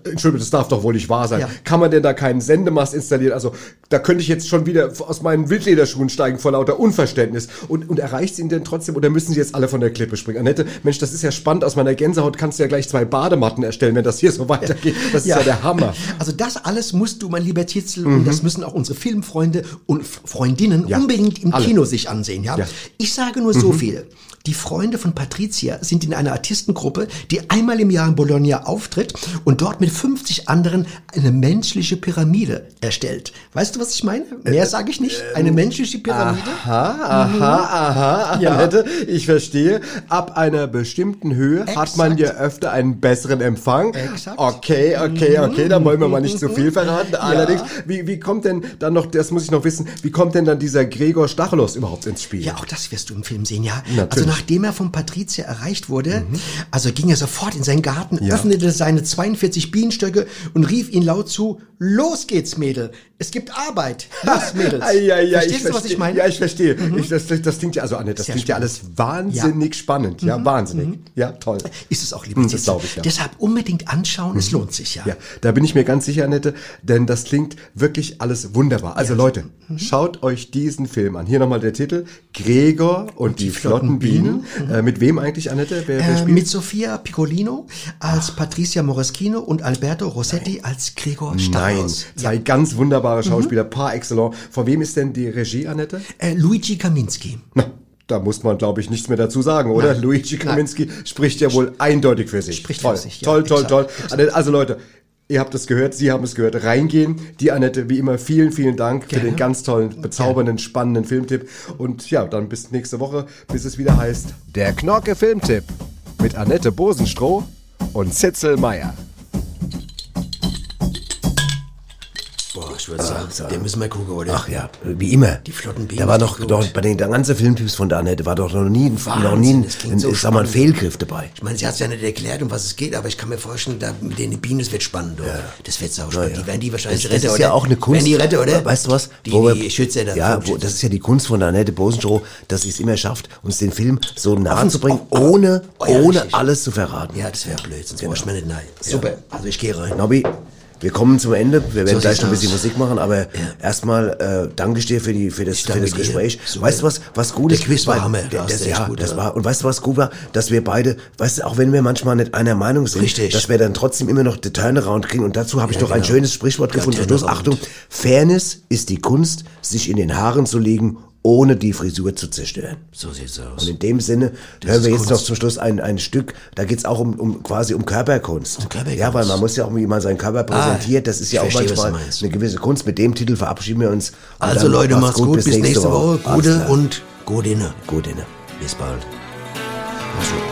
Entschuldigung, das darf doch wohl nicht wahr sein. Ja. Kann man denn da keinen Sendemast installieren? Also, da könnte ich jetzt schon wieder aus meinen Wildlederschuhen steigen vor lauter Unverständnis. Und, und erreicht sie ihn denn trotzdem oder müssen sie jetzt alle von der Klippe springen? Annette, Mensch, das ist ja spannend. Aus meiner Gänsehaut kannst du ja gleich zwei Badematten erstellen, wenn das hier so weitergeht. Das ist ja der Hammer. Also das alles musst du, mein lieber Titzel, und das müssen auch unsere Filmfreunde und Freundinnen unbedingt im alle. Kino sich ansehen. Ja? Ja. Ich sage nur so viel. Die Freunde von Patricia sind in einer Artistengruppe, die einmal im Jahr in Bologna auftritt und dort mit 50 anderen eine menschliche Pyramide erstellt. Weißt du, was ich meine? Mehr sage ich nicht. Eine menschliche Pyramide. Aha, aha, aha, Ja. Annette, ich verstehe. Ab einer bestimmten Höhe hat man ja öfter einen besseren Empfang. Exakt. Okay, okay, okay, da wollen wir mal nicht zu viel verraten. Allerdings, wie, wie kommt denn dann noch, das muss ich noch wissen, wie kommt denn dann dieser Gregor Stachelos überhaupt ins Spiel? Ja, auch das wirst du im Film sehen, ja. Natürlich. Also nachdem er von Patricia erreicht wurde, also ging er sofort in seinen Garten, Ja. öffnete seine 42 Bienenstöcke und rief ihn laut zu, los geht's, Mädel, es gibt Arbeit, los, Mädels. Ja, ja, Verstehst du, was verstehe. ich meine? Ja, ich verstehe. Ich, das, das, klingt ja, also Annette, das Sehr klingt ja alles wahnsinnig spannend. Ja, wahnsinnig. Ja, toll. Ist es auch, Hm, das Titzel. glaube ich, ja. Deshalb unbedingt anschauen, es lohnt sich, ja. Ja, da bin ich mir ganz sicher, Annette, denn das klingt wirklich alles wunderbar. Also Leute, Mhm. schaut euch diesen Film an. Hier nochmal der Titel, Gregor und, die, flotten Bienen. Äh, mit wem eigentlich, Annette? Wer, wer Äh, spielt? mit Sofia Piccolino als Patricia Moraschino und Alberto Rossetti als Gregor Nein, Stachelos. zwei ganz wunderbare Schauspieler, par excellence. Von wem ist denn die Regie, Annette? Äh, Luigi Kaminski. Na, da muss man, glaube ich, nichts mehr dazu sagen, oder? Nein. Luigi Kaminski spricht ja wohl eindeutig für sich. Spricht toll, für sich, ja, toll, toll, exakt, toll. exakt. Also Leute, ihr habt es gehört, Sie haben es gehört. Reingehen. Die Annette, wie immer, vielen, vielen Dank für Gerne. den ganz tollen, bezaubernden, spannenden Filmtipp. Und ja, dann bis nächste Woche, bis es wieder heißt. Der Knorke Filmtipp mit Annette Bosenstroh und Zitzel Meier. Boah, ich würde sagen, den müssen wir gucken, oder? Ach ja, wie immer. Die flotten Bienen Da war sind doch, bei den ganzen Filmtipps von der Annette war doch noch nie, ein- noch nie ein, so sag mal, ein. Fehlgriff dabei. Ich meine, sie hat es ja nicht erklärt, um was es geht, aber ich kann mir vorstellen, da mit den Bienen, das wird spannend, oder? Das wird sau spannend. Die werden die wahrscheinlich retten, das ist oder? ja auch eine Kunst. Werden die retten, oder? Weißt du was? Die, Wo die Schütze da. Ja, wo, das ist ja die Kunst von der Annette Bosenstroh, dass sie es immer schafft, uns den Film so nahe zu bringen, ohne, Oh ja, ohne alles zu verraten. Ja, das wäre blöd, sonst brauche ich mir nicht nein. Super, also ich gehe rein. Nobby, wir kommen zum Ende. Wir werden So gleich noch ein bisschen aus. Musik machen, aber erstmal äh, danke ich dir für, die, für das, für das. Gespräch. Super. Weißt du was, was gut Der ist? Quiz war Hammer. Das das, ja, gut, das ja. war. Und weißt du was gut war? Dass wir beide, weißt du, auch wenn wir manchmal nicht einer Meinung sind, Richtig. dass wir dann trotzdem immer noch den Turnaround kriegen. Und dazu habe ich Ja, noch ein genau. schönes Sprichwort Ja, gefunden. Achtung, Fairness ist die Kunst, sich in den Haaren zu legen, ohne die Frisur zu zerstören. So sieht's aus. Und in dem Sinne hören ist wir jetzt Kunst. noch zum Schluss ein, ein Stück, da geht's auch um, um quasi um Körperkunst. Körperkunst. Ja, weil man muss ja auch, wie man seinen Körper präsentiert, das ist ja auch verstehe, manchmal eine gewisse Kunst. Mit dem Titel verabschieden wir uns. Also Leute, macht's gut, bis nächste Woche. Alles Gute und gute inne. Gut inne. Bis bald. Ich